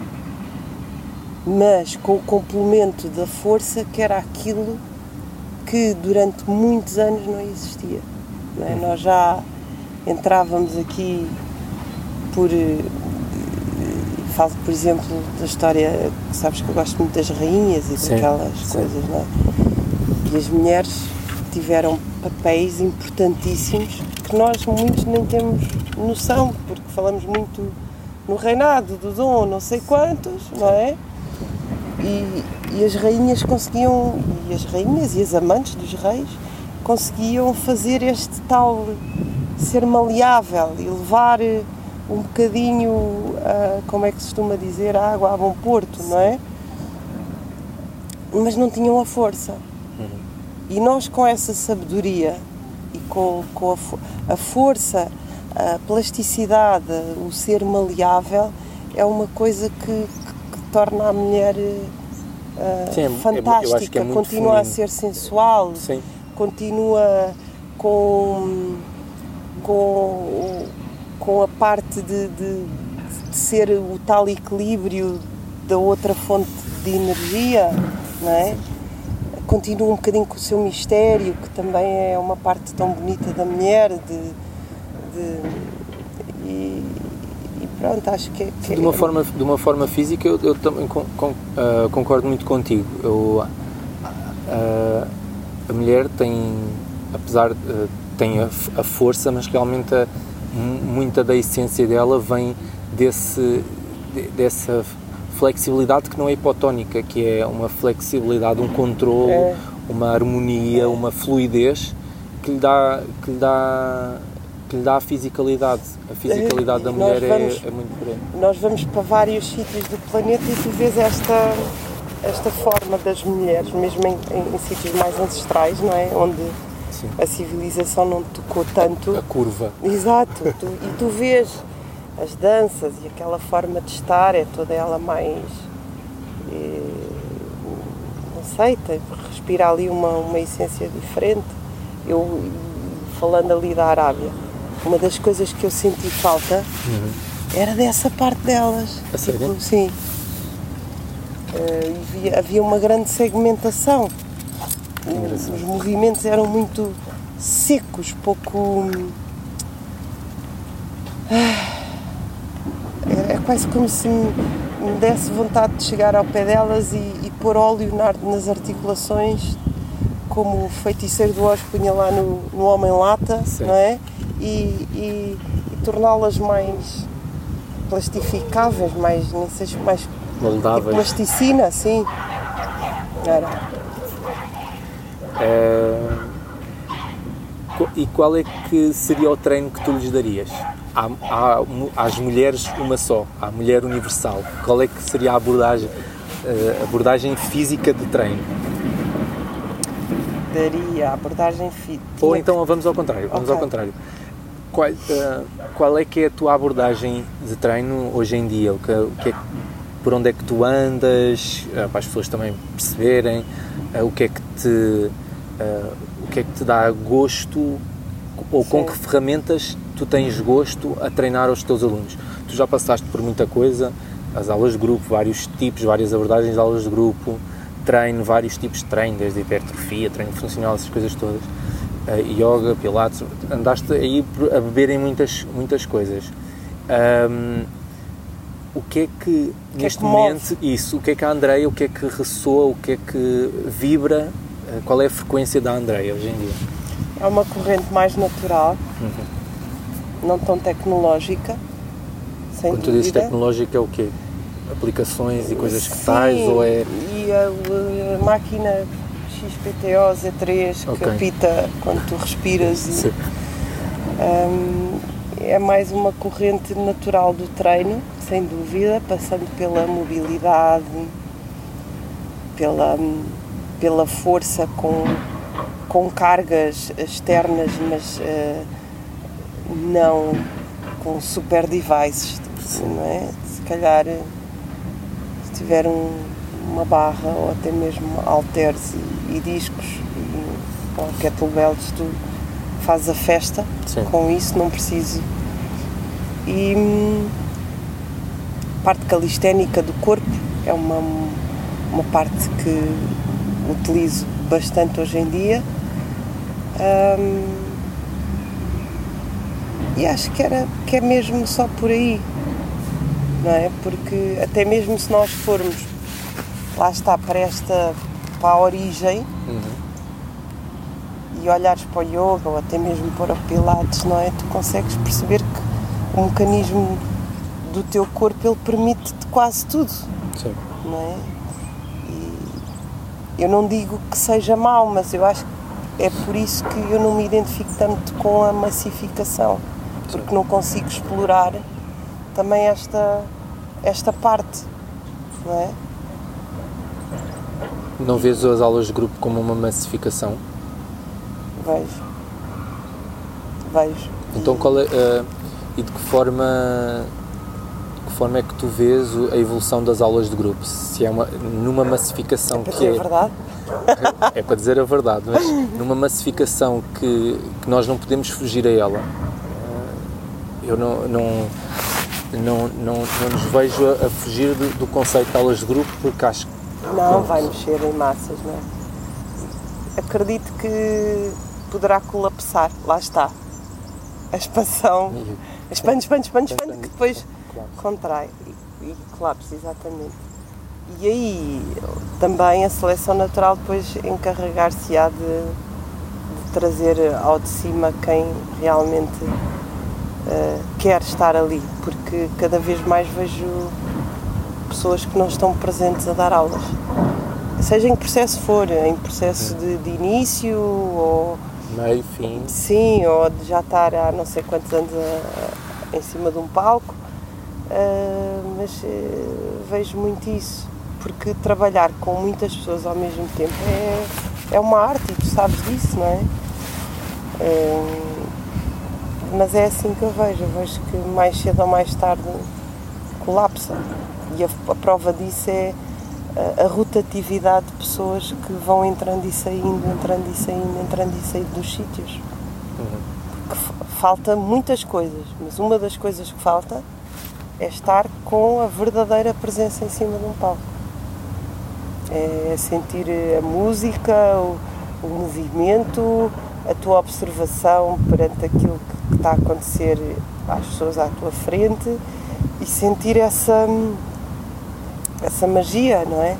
mas com o complemento da força que era aquilo que durante muitos anos não existia. Não é? Nós já entrávamos aqui por. Falo, por exemplo, da história, sabes que eu gosto muito das rainhas e sim, daquelas sim. coisas, não é? E as mulheres tiveram papéis importantíssimos que nós muitos nem temos noção, porque falamos muito no reinado do Dom, não sei quantos, não é? E, e as rainhas conseguiam, e as rainhas e as amantes dos reis conseguiam fazer este tal ser maleável e levar eh, um bocadinho, a, como é que se costuma dizer, a água a bom porto, não é? Mas não tinham a força. E nós, com essa sabedoria e com, com a, a força, a plasticidade, o ser maleável, é uma coisa que, que, que torna a mulher uh, Sim, é- fantástica, eu acho que é muito continua a feminino. ser sensual, Sim. continua com, com, com a parte de, de, de ser o tal equilíbrio da outra fonte de energia, não é? Continua um bocadinho com o seu mistério, que também é uma parte tão bonita da mulher, de, de- e, e pronto, acho que, é- que De uma forma, de uma forma física, eu, eu também con- con- ah, concordo muito contigo. Eu, ah, a mulher tem, apesar de tem a, a força, mas realmente a- mu- muita da essência dela vem desse, de- dessa flexibilidade que não é hipotónica, que é uma flexibilidade, um controle, É. uma harmonia, uma fluidez que lhe dá, que lhe dá, que lhe dá a fisicalidade. A fisicalidade da É, nós mulher é, vamos- é muito grande. nós vamos para vários sítios do planeta e tu vês esta, esta forma das mulheres, mesmo em, em- em sítios mais ancestrais, não é? Onde Sim. a civilização não tocou tanto. A curva. Exato, tu- e tu vês as danças e aquela forma de estar, é toda ela mais. eh, não sei, tem- respira ali uma, uma essência diferente. Eu, falando ali da Arábia, uma das coisas que eu senti falta era dessa parte delas. A sério? sim. Eh, e havia, havia uma grande segmentação. O- engraçado. Os movimentos eram muito secos, pouco. É quase como se me, me desse vontade de chegar ao pé delas e, e pôr óleo na- nas articulações, como o feiticeiro do Oz punha lá no, no Homem-Lata, Sim. não é? E, e- e torná-las mais plastificáveis, mais, nem sei, se mais tipo Moldáveis. plasticina, assim. Era. Co- e qual é que seria o treino que tu lhes darias? Há, há às mulheres uma só, à mulher universal. Qual é que seria a abordagem, eh, abordagem física de treino? Daria a abordagem fit. Ou então vamos ao contrário, vamos Ok. ao contrário. Qual, eh, qual é que é a tua abordagem de treino hoje em dia? O que, o que é, por onde é que tu andas? eh, para as pessoas também perceberem eh, o que é que te o que é que te dá gosto ou com Sim. que ferramentas tu tens gosto a treinar os teus alunos. Tu já passaste por muita coisa, as aulas de grupo, vários tipos, várias abordagens de aulas de grupo, treino, vários tipos de treino, desde hipertrofia, treino funcional, essas coisas todas, eh, yoga, pilates, andaste aí a beber em muitas, muitas coisas. Ahm, o que é que, que neste é que move? momento, isso, o que é que a Andreia, o que é que ressoa, o que é que vibra, eh, qual é a frequência da Andreia hoje em dia? É uma corrente mais natural, não tão tecnológica, sem Quando tu dizes dúvida. tecnológico é o quê? Aplicações e coisas que Sim, tais ou é... E a, a máquina XPTO Z3 que Ok. apita quando tu respiras e, Sim. Hum, é mais uma corrente natural do treino, sem dúvida, passando pela mobilidade, pela, pela força com, com cargas externas, mas eh, não com super devices, não é? Se calhar eh, se tiver um- uma barra ou até mesmo halteres e, e discos e ou kettlebells, tu fazes a festa Sim. com isso, não preciso. E hum, parte calisténica do corpo é uma, uma parte que utilizo bastante hoje em dia. Hum, e acho que, era, que é mesmo só por aí, não é? Porque até mesmo se nós formos, lá está, para esta, para a origem, Uhum. e olhares para o yoga ou até mesmo para o pilates, não é? Tu consegues perceber que o mecanismo do teu corpo ele permite-te quase tudo, Sim. não é? Eu não digo que seja mau, mas eu acho que é por isso que eu não me identifico tanto com a massificação, porque não consigo explorar também esta, esta parte, não é? Não vês as aulas de grupo como uma massificação? Vejo. Vejo. Então qual é, eh, e de que forma forma é que tu vês a evolução das aulas de grupo? Se é uma, numa massificação é que é. verdade? É para dizer a verdade, mas numa massificação que, que nós não podemos fugir a ela. Eh, eu não, não, não, não, não nos vejo a, a fugir do, do, conceito de aulas de grupo porque acho que. Não, vai mexer em massas, não é? Acredito que poderá colapsar, lá está. A expansão. Expande, expande, expande, expande, que depois contrai e, e colapsa, exatamente. E aí também a seleção natural depois encarregar-se-á de, de, trazer ao de cima quem realmente uh, quer estar ali, porque cada vez mais vejo pessoas que não estão presentes a dar aulas. Seja em que processo for, em processo de, de início ou. Meio, fim. Sim, ou de já estar há não sei quantos anos a, a, em cima de um palco. Uh, mas uh, vejo muito isso porque trabalhar com muitas pessoas ao mesmo tempo é, é uma arte e tu sabes disso, não é? é? mas é assim que eu vejo, eu vejo que mais cedo ou mais tarde colapsa e a, a prova disso é a, a, rotatividade de pessoas que vão entrando e saindo, entrando e saindo, entrando e saindo dos sítios. Porque falta muitas coisas, mas uma das coisas que falta é estar com a verdadeira presença em cima de um palco é sentir a música, o, o, movimento, a tua observação perante aquilo que, está a acontecer às pessoas à tua frente e sentir essa, essa magia, não é?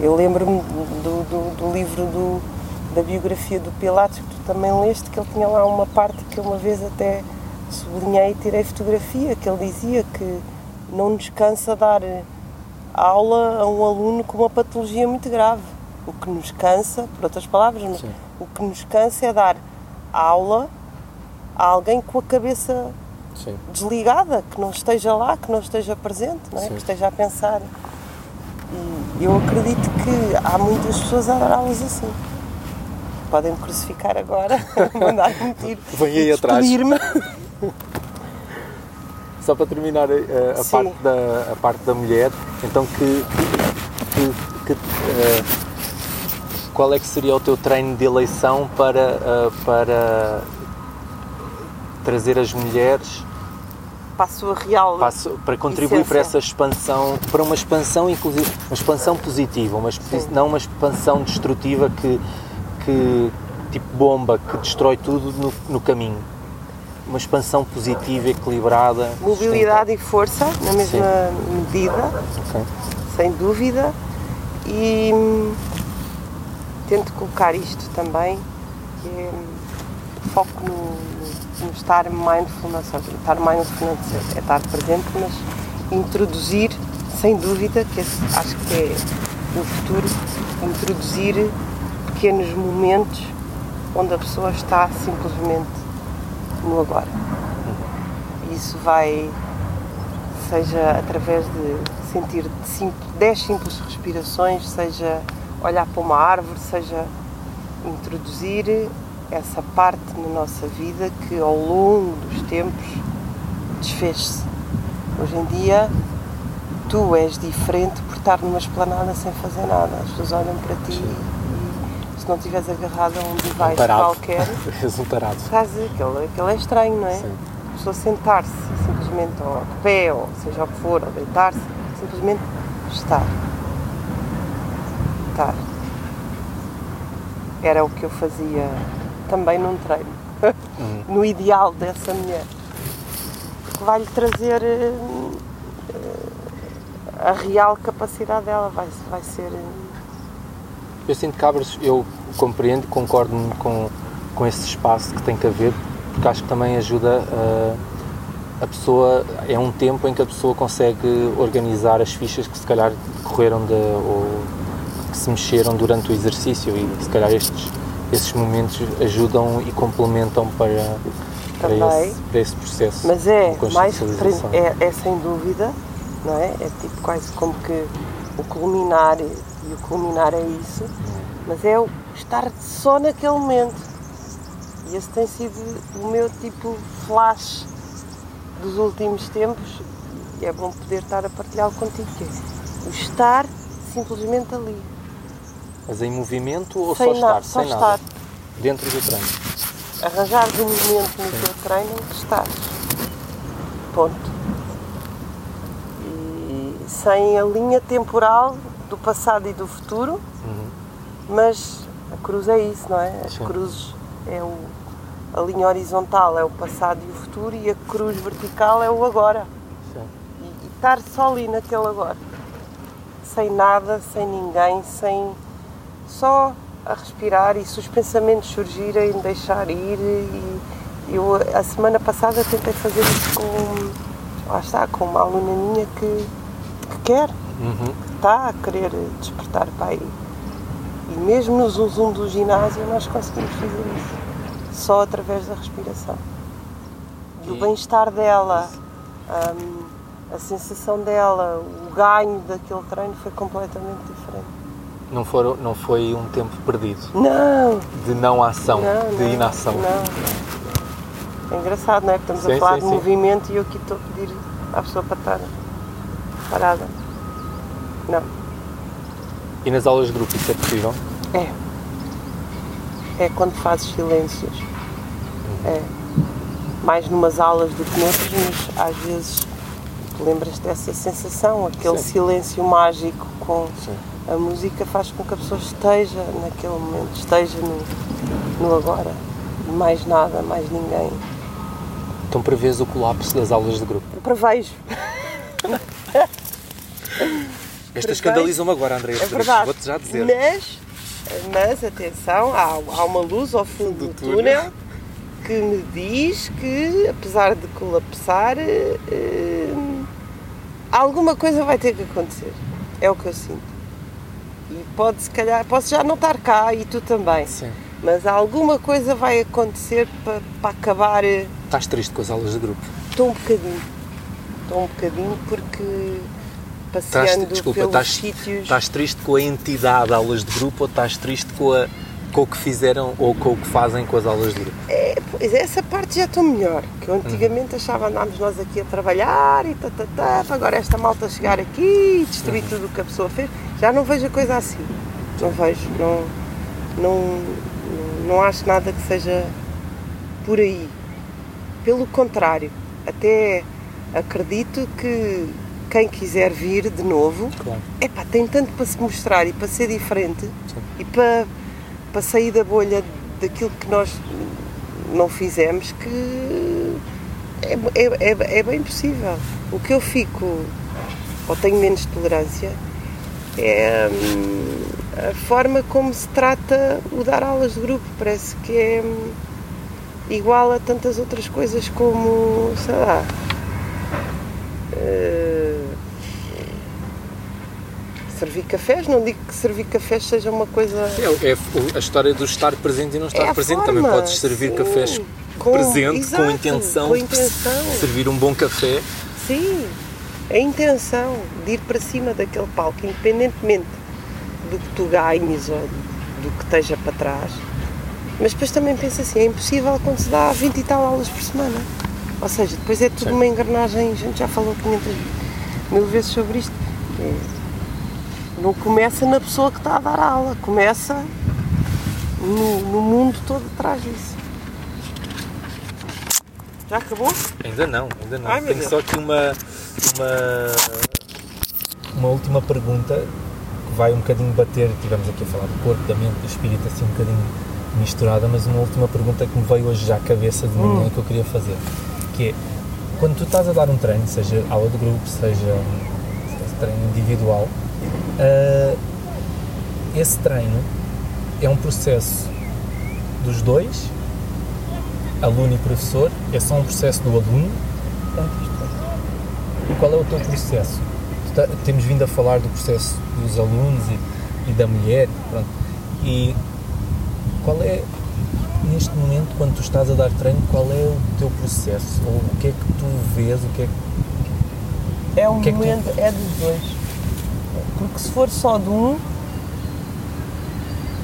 Eu lembro-me do, do, do, livro do, da biografia do Pilatos, que tu também leste, que ele tinha lá uma parte que uma vez até sublinhei e tirei fotografia, que ele dizia que não nos cansa dar aula a um aluno com uma patologia muito grave. O que nos cansa, por outras palavras, mas o que nos cansa é dar aula a alguém com a cabeça Sim. desligada, que não esteja lá, que não esteja presente, não é? que esteja a pensar. E eu acredito que há muitas pessoas a dar aulas assim. Podem me crucificar agora, mandar-me um tiro. Vem aí atrás. Só para terminar a, eh, a parte, da, a parte da mulher, então que, que, que uh, qual é que seria o teu treino de eleição para, uh, para trazer as mulheres? Para a sua real para, para contribuir essência. para essa expansão, para uma expansão inclusive, uma expansão positiva, uma, não uma expansão destrutiva que, que tipo bomba que destrói tudo no, no caminho uma expansão positiva, equilibrada. Mobilidade e força, na mesma Sim. medida, okay. sem dúvida. E hum, tento colocar isto também, que é foco no, no estar mindful, não seja, estar mindful é estar presente, mas introduzir, sem dúvida, que esse, acho que é o futuro, introduzir pequenos momentos onde a pessoa está simplesmente no agora. Isso vai, seja através de sentir 10 simples respirações, seja olhar para uma árvore, seja introduzir essa parte na nossa vida que ao longo dos tempos desfez-se. Hoje em dia tu és diferente por estar numa esplanada sem fazer nada. As pessoas olham para ti se não estiveres agarrado a um device um qualquer. És um aquele é estranho, não é? Sim. A pessoa sentar-se simplesmente, ou de pé, ou seja o que for, ou deitar-se, simplesmente estar. Estar. Era o que eu fazia também num treino. Uhum. no ideal dessa mulher. Porque vai-lhe trazer uh, a real capacidade dela, vai, vai ser. Uh, eu sinto que Cabras, eu compreendo, concordo com, com esse espaço que tem que haver, porque acho que também ajuda a, a pessoa, é um tempo em que a pessoa consegue organizar as fichas que se calhar correram de, ou que se mexeram durante o exercício e se calhar estes, esses momentos ajudam e complementam para, para, esse, para esse processo. Mas é mais é, é sem dúvida, não é? É tipo quase como que o culminar e o culminar é isso, mas é o estar só naquele momento. E esse tem sido o meu tipo flash dos últimos tempos e é bom poder estar a partilhá-lo contigo, que é o estar simplesmente ali. Mas em movimento ou sem só estar? só sem estar. nada? Dentro do treino. Arranjar um momento no teu treino em que estás. Ponto. E sem a linha temporal do passado e do futuro, mas a cruz é isso, não é? As Sim. cruzes é o, a linha horizontal é o passado e o futuro e a cruz vertical é o agora. E, e estar só ali naquele agora. Sem nada, sem ninguém, sem. só a respirar e se os pensamentos surgirem, deixar ir. E eu a semana passada tentei fazer isso com. lá está, com uma aluna minha que, que quer, Uhum. Está a querer despertar para aí. E mesmo no zoom zoom do ginásio nós conseguimos fazer isso. Só através da respiração. Do bem-estar dela, hum, a sensação dela, o ganho daquele treino foi completamente diferente. Não, foram, não foi um tempo perdido Não! de não ação, não, de não, inação. Não. É engraçado, não é? Porque estamos Sim, a falar sim, de sim. movimento e eu aqui estou a pedir à pessoa para estar parada. Não. E nas aulas de grupo isso é possível? É. É quando fazes silêncios. É. Mais numas aulas do que noutras, mas às vezes te lembras dessa sensação, aquele Sim. silêncio mágico com Sim. a música faz com que a pessoa esteja naquele momento, esteja no, no agora. Mais nada, mais ninguém. Então prevês o colapso das aulas de grupo. Prevejo. Estas escandalizam-me agora, André. É verdade. Vou-te já dizer. Mas, mas atenção, há, há uma luz ao fundo do, túnel que me diz que, apesar de colapsar, eh, alguma coisa vai ter que acontecer. É o que eu sinto. E pode, se calhar, posso já não estar cá e tu também. Sim. Mas alguma coisa vai acontecer para, para acabar. eh, Estás triste com as aulas de grupo? Estou um bocadinho. Estou um bocadinho porque Estás, passeando desculpa, pelos sítios. estás triste com a entidade aulas de grupo ou estás triste com, a, com o que fizeram ou com o que fazem com as aulas de grupo? É, pois essa parte já estou melhor. Que eu antigamente achava andámos nós aqui a trabalhar e tá, tá, tá, agora esta malta chegar aqui e destruir tudo o que a pessoa fez. Já não vejo a coisa assim. Não vejo, não, não, não acho nada que seja por aí. Pelo contrário, até acredito que quem quiser vir de novo Claro. Epá, tem tanto para se mostrar e para ser diferente Sim. e para, para sair da bolha daquilo que nós não fizemos que é, é, é, é bem possível. O que eu fico, ou tenho menos tolerância, é hum, a forma como se trata o dar aulas de grupo. Parece que é hum, igual a tantas outras coisas como, sei lá. eh, servir cafés, não digo que servir cafés seja uma coisa. É, é a história do estar presente e não estar É presente. forma, Também podes servir sim. cafés Com- presente, exato, com intenção, com de intenção. servir um bom café. Sim, a intenção de ir para cima daquele palco, independentemente do que tu ganhes ou do que esteja para trás. Mas depois também penso assim, é impossível quando se dá 20 e tal aulas por semana. Ou seja, depois é tudo Sim. uma engrenagem, a gente já falou 500 mil vezes sobre isto. Não começa na pessoa que está a dar a aula, começa no, no mundo todo atrás disso. Já acabou? Ainda não, ainda não. Ai, Tenho Deus. só aqui uma, uma, uma última pergunta que vai um bocadinho bater. Tivemos aqui a falar do corpo, da mente, do espírito, assim um bocadinho misturada, mas uma última pergunta que me veio hoje já à cabeça de manhã Hum. que eu queria fazer. Que é, quando tu estás a dar um treino, seja aula de grupo, seja um treino individual, ah, esse treino é um processo dos dois, aluno e professor, é só um processo do aluno. E qual é o teu processo? Tu tá- temos vindo a falar do processo dos alunos e, e da mulher, pronto. E qual é, neste momento, quando tu estás a dar treino, qual é o teu processo? Ou o que é que tu vês, o que é que É um O que é que tu- momento, é dos dois. Porque se for só de um,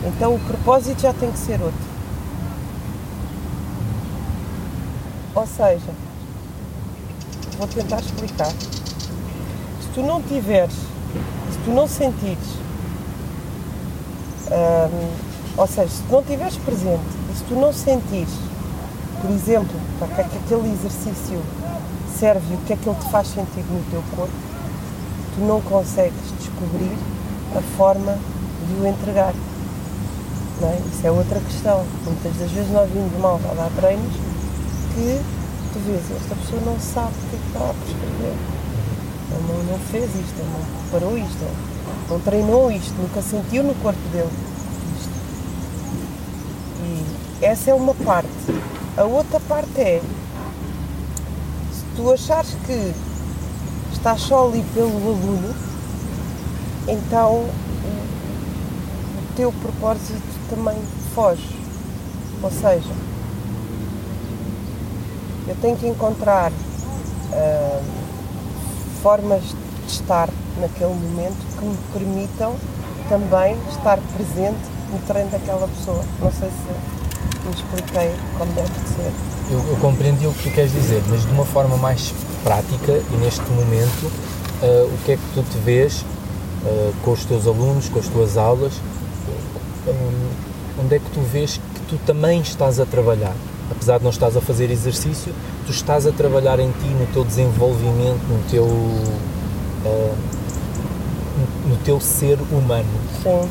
então o propósito já tem que ser outro. Ou seja, vou tentar explicar. tu não tiveres, se tu não sentires, hum, ou seja, se tu não estiveres presente e se tu não sentires, por exemplo, para que aquele exercício serve e o que é que ele te faz sentir no teu corpo, tu não consegues descobrir a forma de o entregar. É? Isso é outra questão. Muitas das vezes nós vimos mal a dar treinos que tu vês, esta pessoa não sabe o que é que está a prescrever. Não, não fez isto, não preparou isto, não treinou isto, nunca sentiu no corpo dele isto. E essa é uma parte. A outra parte é, se tu achares que estás só ali pelo aluno, então o teu propósito também foge. Ou seja, eu tenho que encontrar uh, formas de estar naquele momento que me permitam também estar presente no treino daquela pessoa. Não sei se me expliquei como deve ser. Eu, eu compreendi o que tu queres dizer, mas de uma forma mais prática e neste momento, uh, o que é que tu te vês uh, com os teus alunos, com as tuas aulas? onde é que tu vês que tu também estás a trabalhar? apesar de não estás a fazer exercício, tu estás a trabalhar em ti, no teu desenvolvimento, no teu, uh, no teu ser humano. Sim.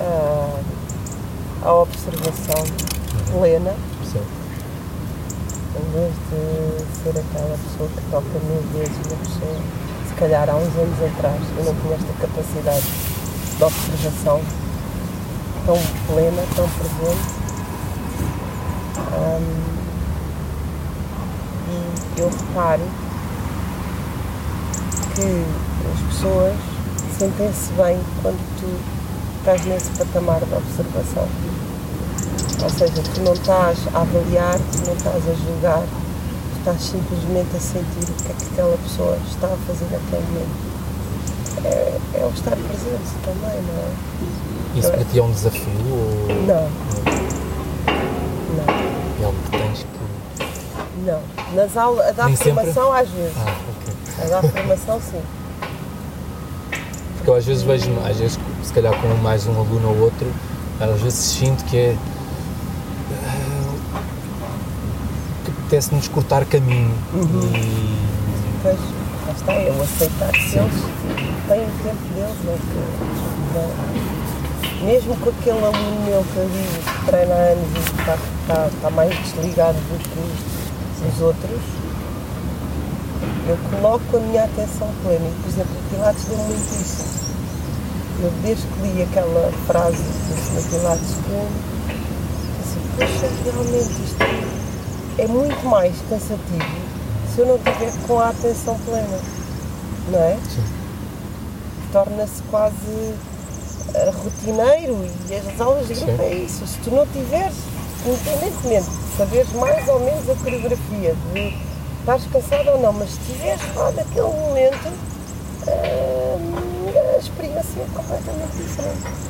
Uh, a observação plena, Sim. Em vez de ser aquela pessoa que toca mil vezes uma pessoa, se calhar há uns anos atrás eu não tinha esta capacidade de observação tão plena, tão presente. Um, e eu reparo que as pessoas sentem-se bem quando tu estás nesse patamar de observação. Ou seja, tu não estás a avaliar, tu não estás a julgar, tu estás simplesmente a sentir o que é que aquela pessoa está a fazer naquele momento. É, é o estar presente também, não é? Isso para ti é um desafio? Ou... Não. Não. É algo que tens que. Não. Nas aulas, a dar formação às vezes. Ah, ok. A dar formação sim. Porque eu às vezes vejo, às vezes, se calhar com mais um aluno ou outro, às vezes sinto que é. que apetece-nos cortar caminho. Uhum. E... Pois, lá está, é o aceitar que eles têm o tempo deles, não é? Que, mesmo com aquele aluno meu que eu digo que treina há anos e está, está, está mais desligado do que os outros, eu coloco a minha atenção plena. E, por exemplo, o Pilates deu muito isso. Eu, desde que li aquela frase do. Pilates, que assim, poxa, realmente isto é muito mais cansativo se eu não estiver com a atenção plena, não é? Torna-se quase rotineiro e as aulas de grupo é isso. Se tu não tiveres, independentemente de saberes mais ou menos a coreografia, de estás cansado ou não, mas se estiveres lá naquele momento, uh, a experiência é completamente diferente.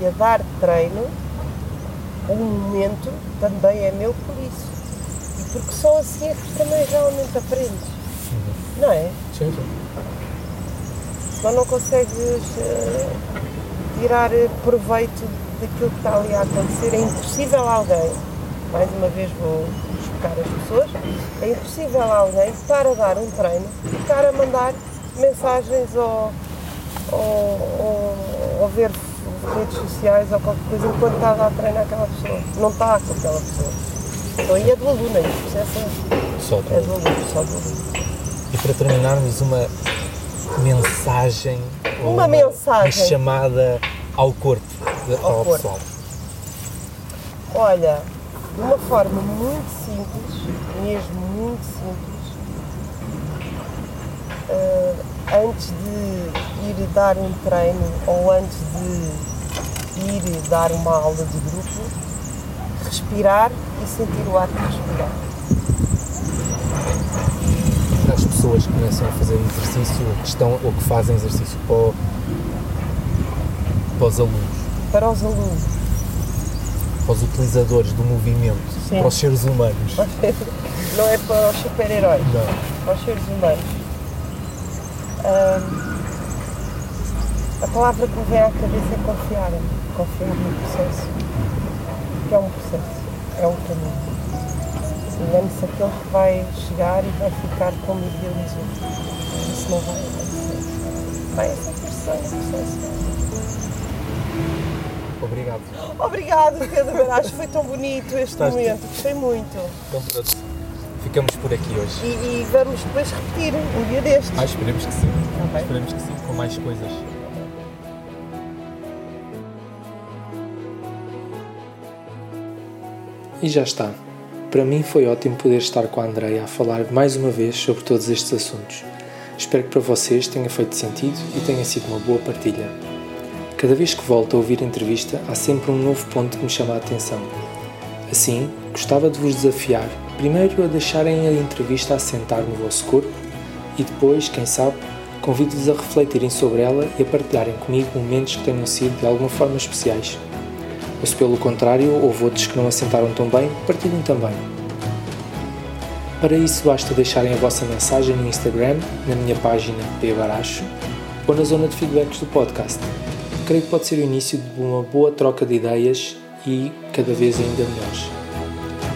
E, e, a dar treino, o momento também é meu por isso. E porque só assim é que também realmente aprendes. Uhum. Não é? Sim, sim só não consegues uh, tirar proveito daquilo que está ali a acontecer. É impossível alguém, mais uma vez vou explicar as pessoas, é impossível alguém estar a dar um treino e estar a mandar mensagens ou, ou, ou, ou ver redes sociais ou qualquer coisa enquanto está a dar treino àquela pessoa. Não está com aquela pessoa. Então aí é do aluno, aí o processo é, só do, é do aluno, só do aluno. E para terminarmos, uma mensagem, uma, uma mensagem chamada ao corpo, ao, ao corpo. pessoal? Olha, de uma forma muito simples, mesmo muito simples, uh, antes de ir dar um treino ou antes de ir dar uma aula de grupo, respirar e sentir o ar de respirar as pessoas que começam a fazer exercício ou que, estão, ou que fazem exercício para, para os alunos? Para os alunos. para os utilizadores do movimento, Sim. para os seres humanos. Não é para os super-heróis, Não. para os seres humanos. A palavra que me vem à cabeça é confiar. Confiar no processo. Que é um processo, é um caminho. Engane-se aquele que vai chegar e vai ficar como idealizou. Isso não vai acontecer. Vai essa pressão, processo. Obrigado. Obrigado, Pedro Baracho. Foi tão bonito este Estás- momento. Gostei muito. Então pronto, ficamos por aqui hoje. E, e vamos depois repetir um dia destes. Ah, esperemos que sim. Bem. Esperemos que sim, com mais coisas. E já está. Para mim foi ótimo poder estar com a Andreia a falar mais uma vez sobre todos estes assuntos. Espero que para vocês tenha feito sentido e tenha sido uma boa partilha. Cada vez que volto a ouvir a entrevista, há sempre um novo ponto que me chama a atenção. Assim, gostava de vos desafiar, primeiro a deixarem a entrevista assentar no vosso corpo e depois, quem sabe, convido-vos a refletirem sobre ela e a partilharem comigo momentos que tenham sido de alguma forma especiais. Ou se pelo contrário houve outros que não assentaram tão bem, partilhem também. Para isso basta deixarem a vossa mensagem no Instagram, na minha página P Baracho, ou na zona de feedbacks do podcast. Creio que pode ser o início de uma boa troca de ideias e cada vez ainda melhores.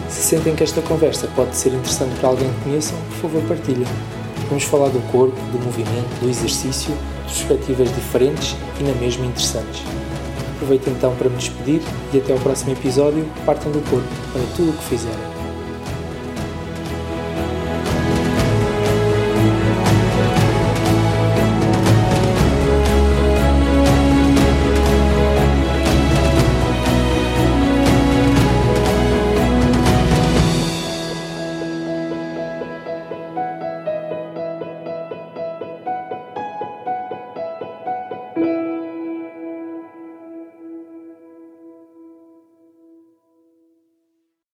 Se sentem que esta conversa pode ser interessante para alguém que conheçam, por favor partilhem. Vamos falar do corpo, do movimento, do exercício, de perspectivas diferentes e na mesma interessantes. Aproveito então para me despedir e até ao próximo episódio. Partam do corpo para tudo o que fizerem.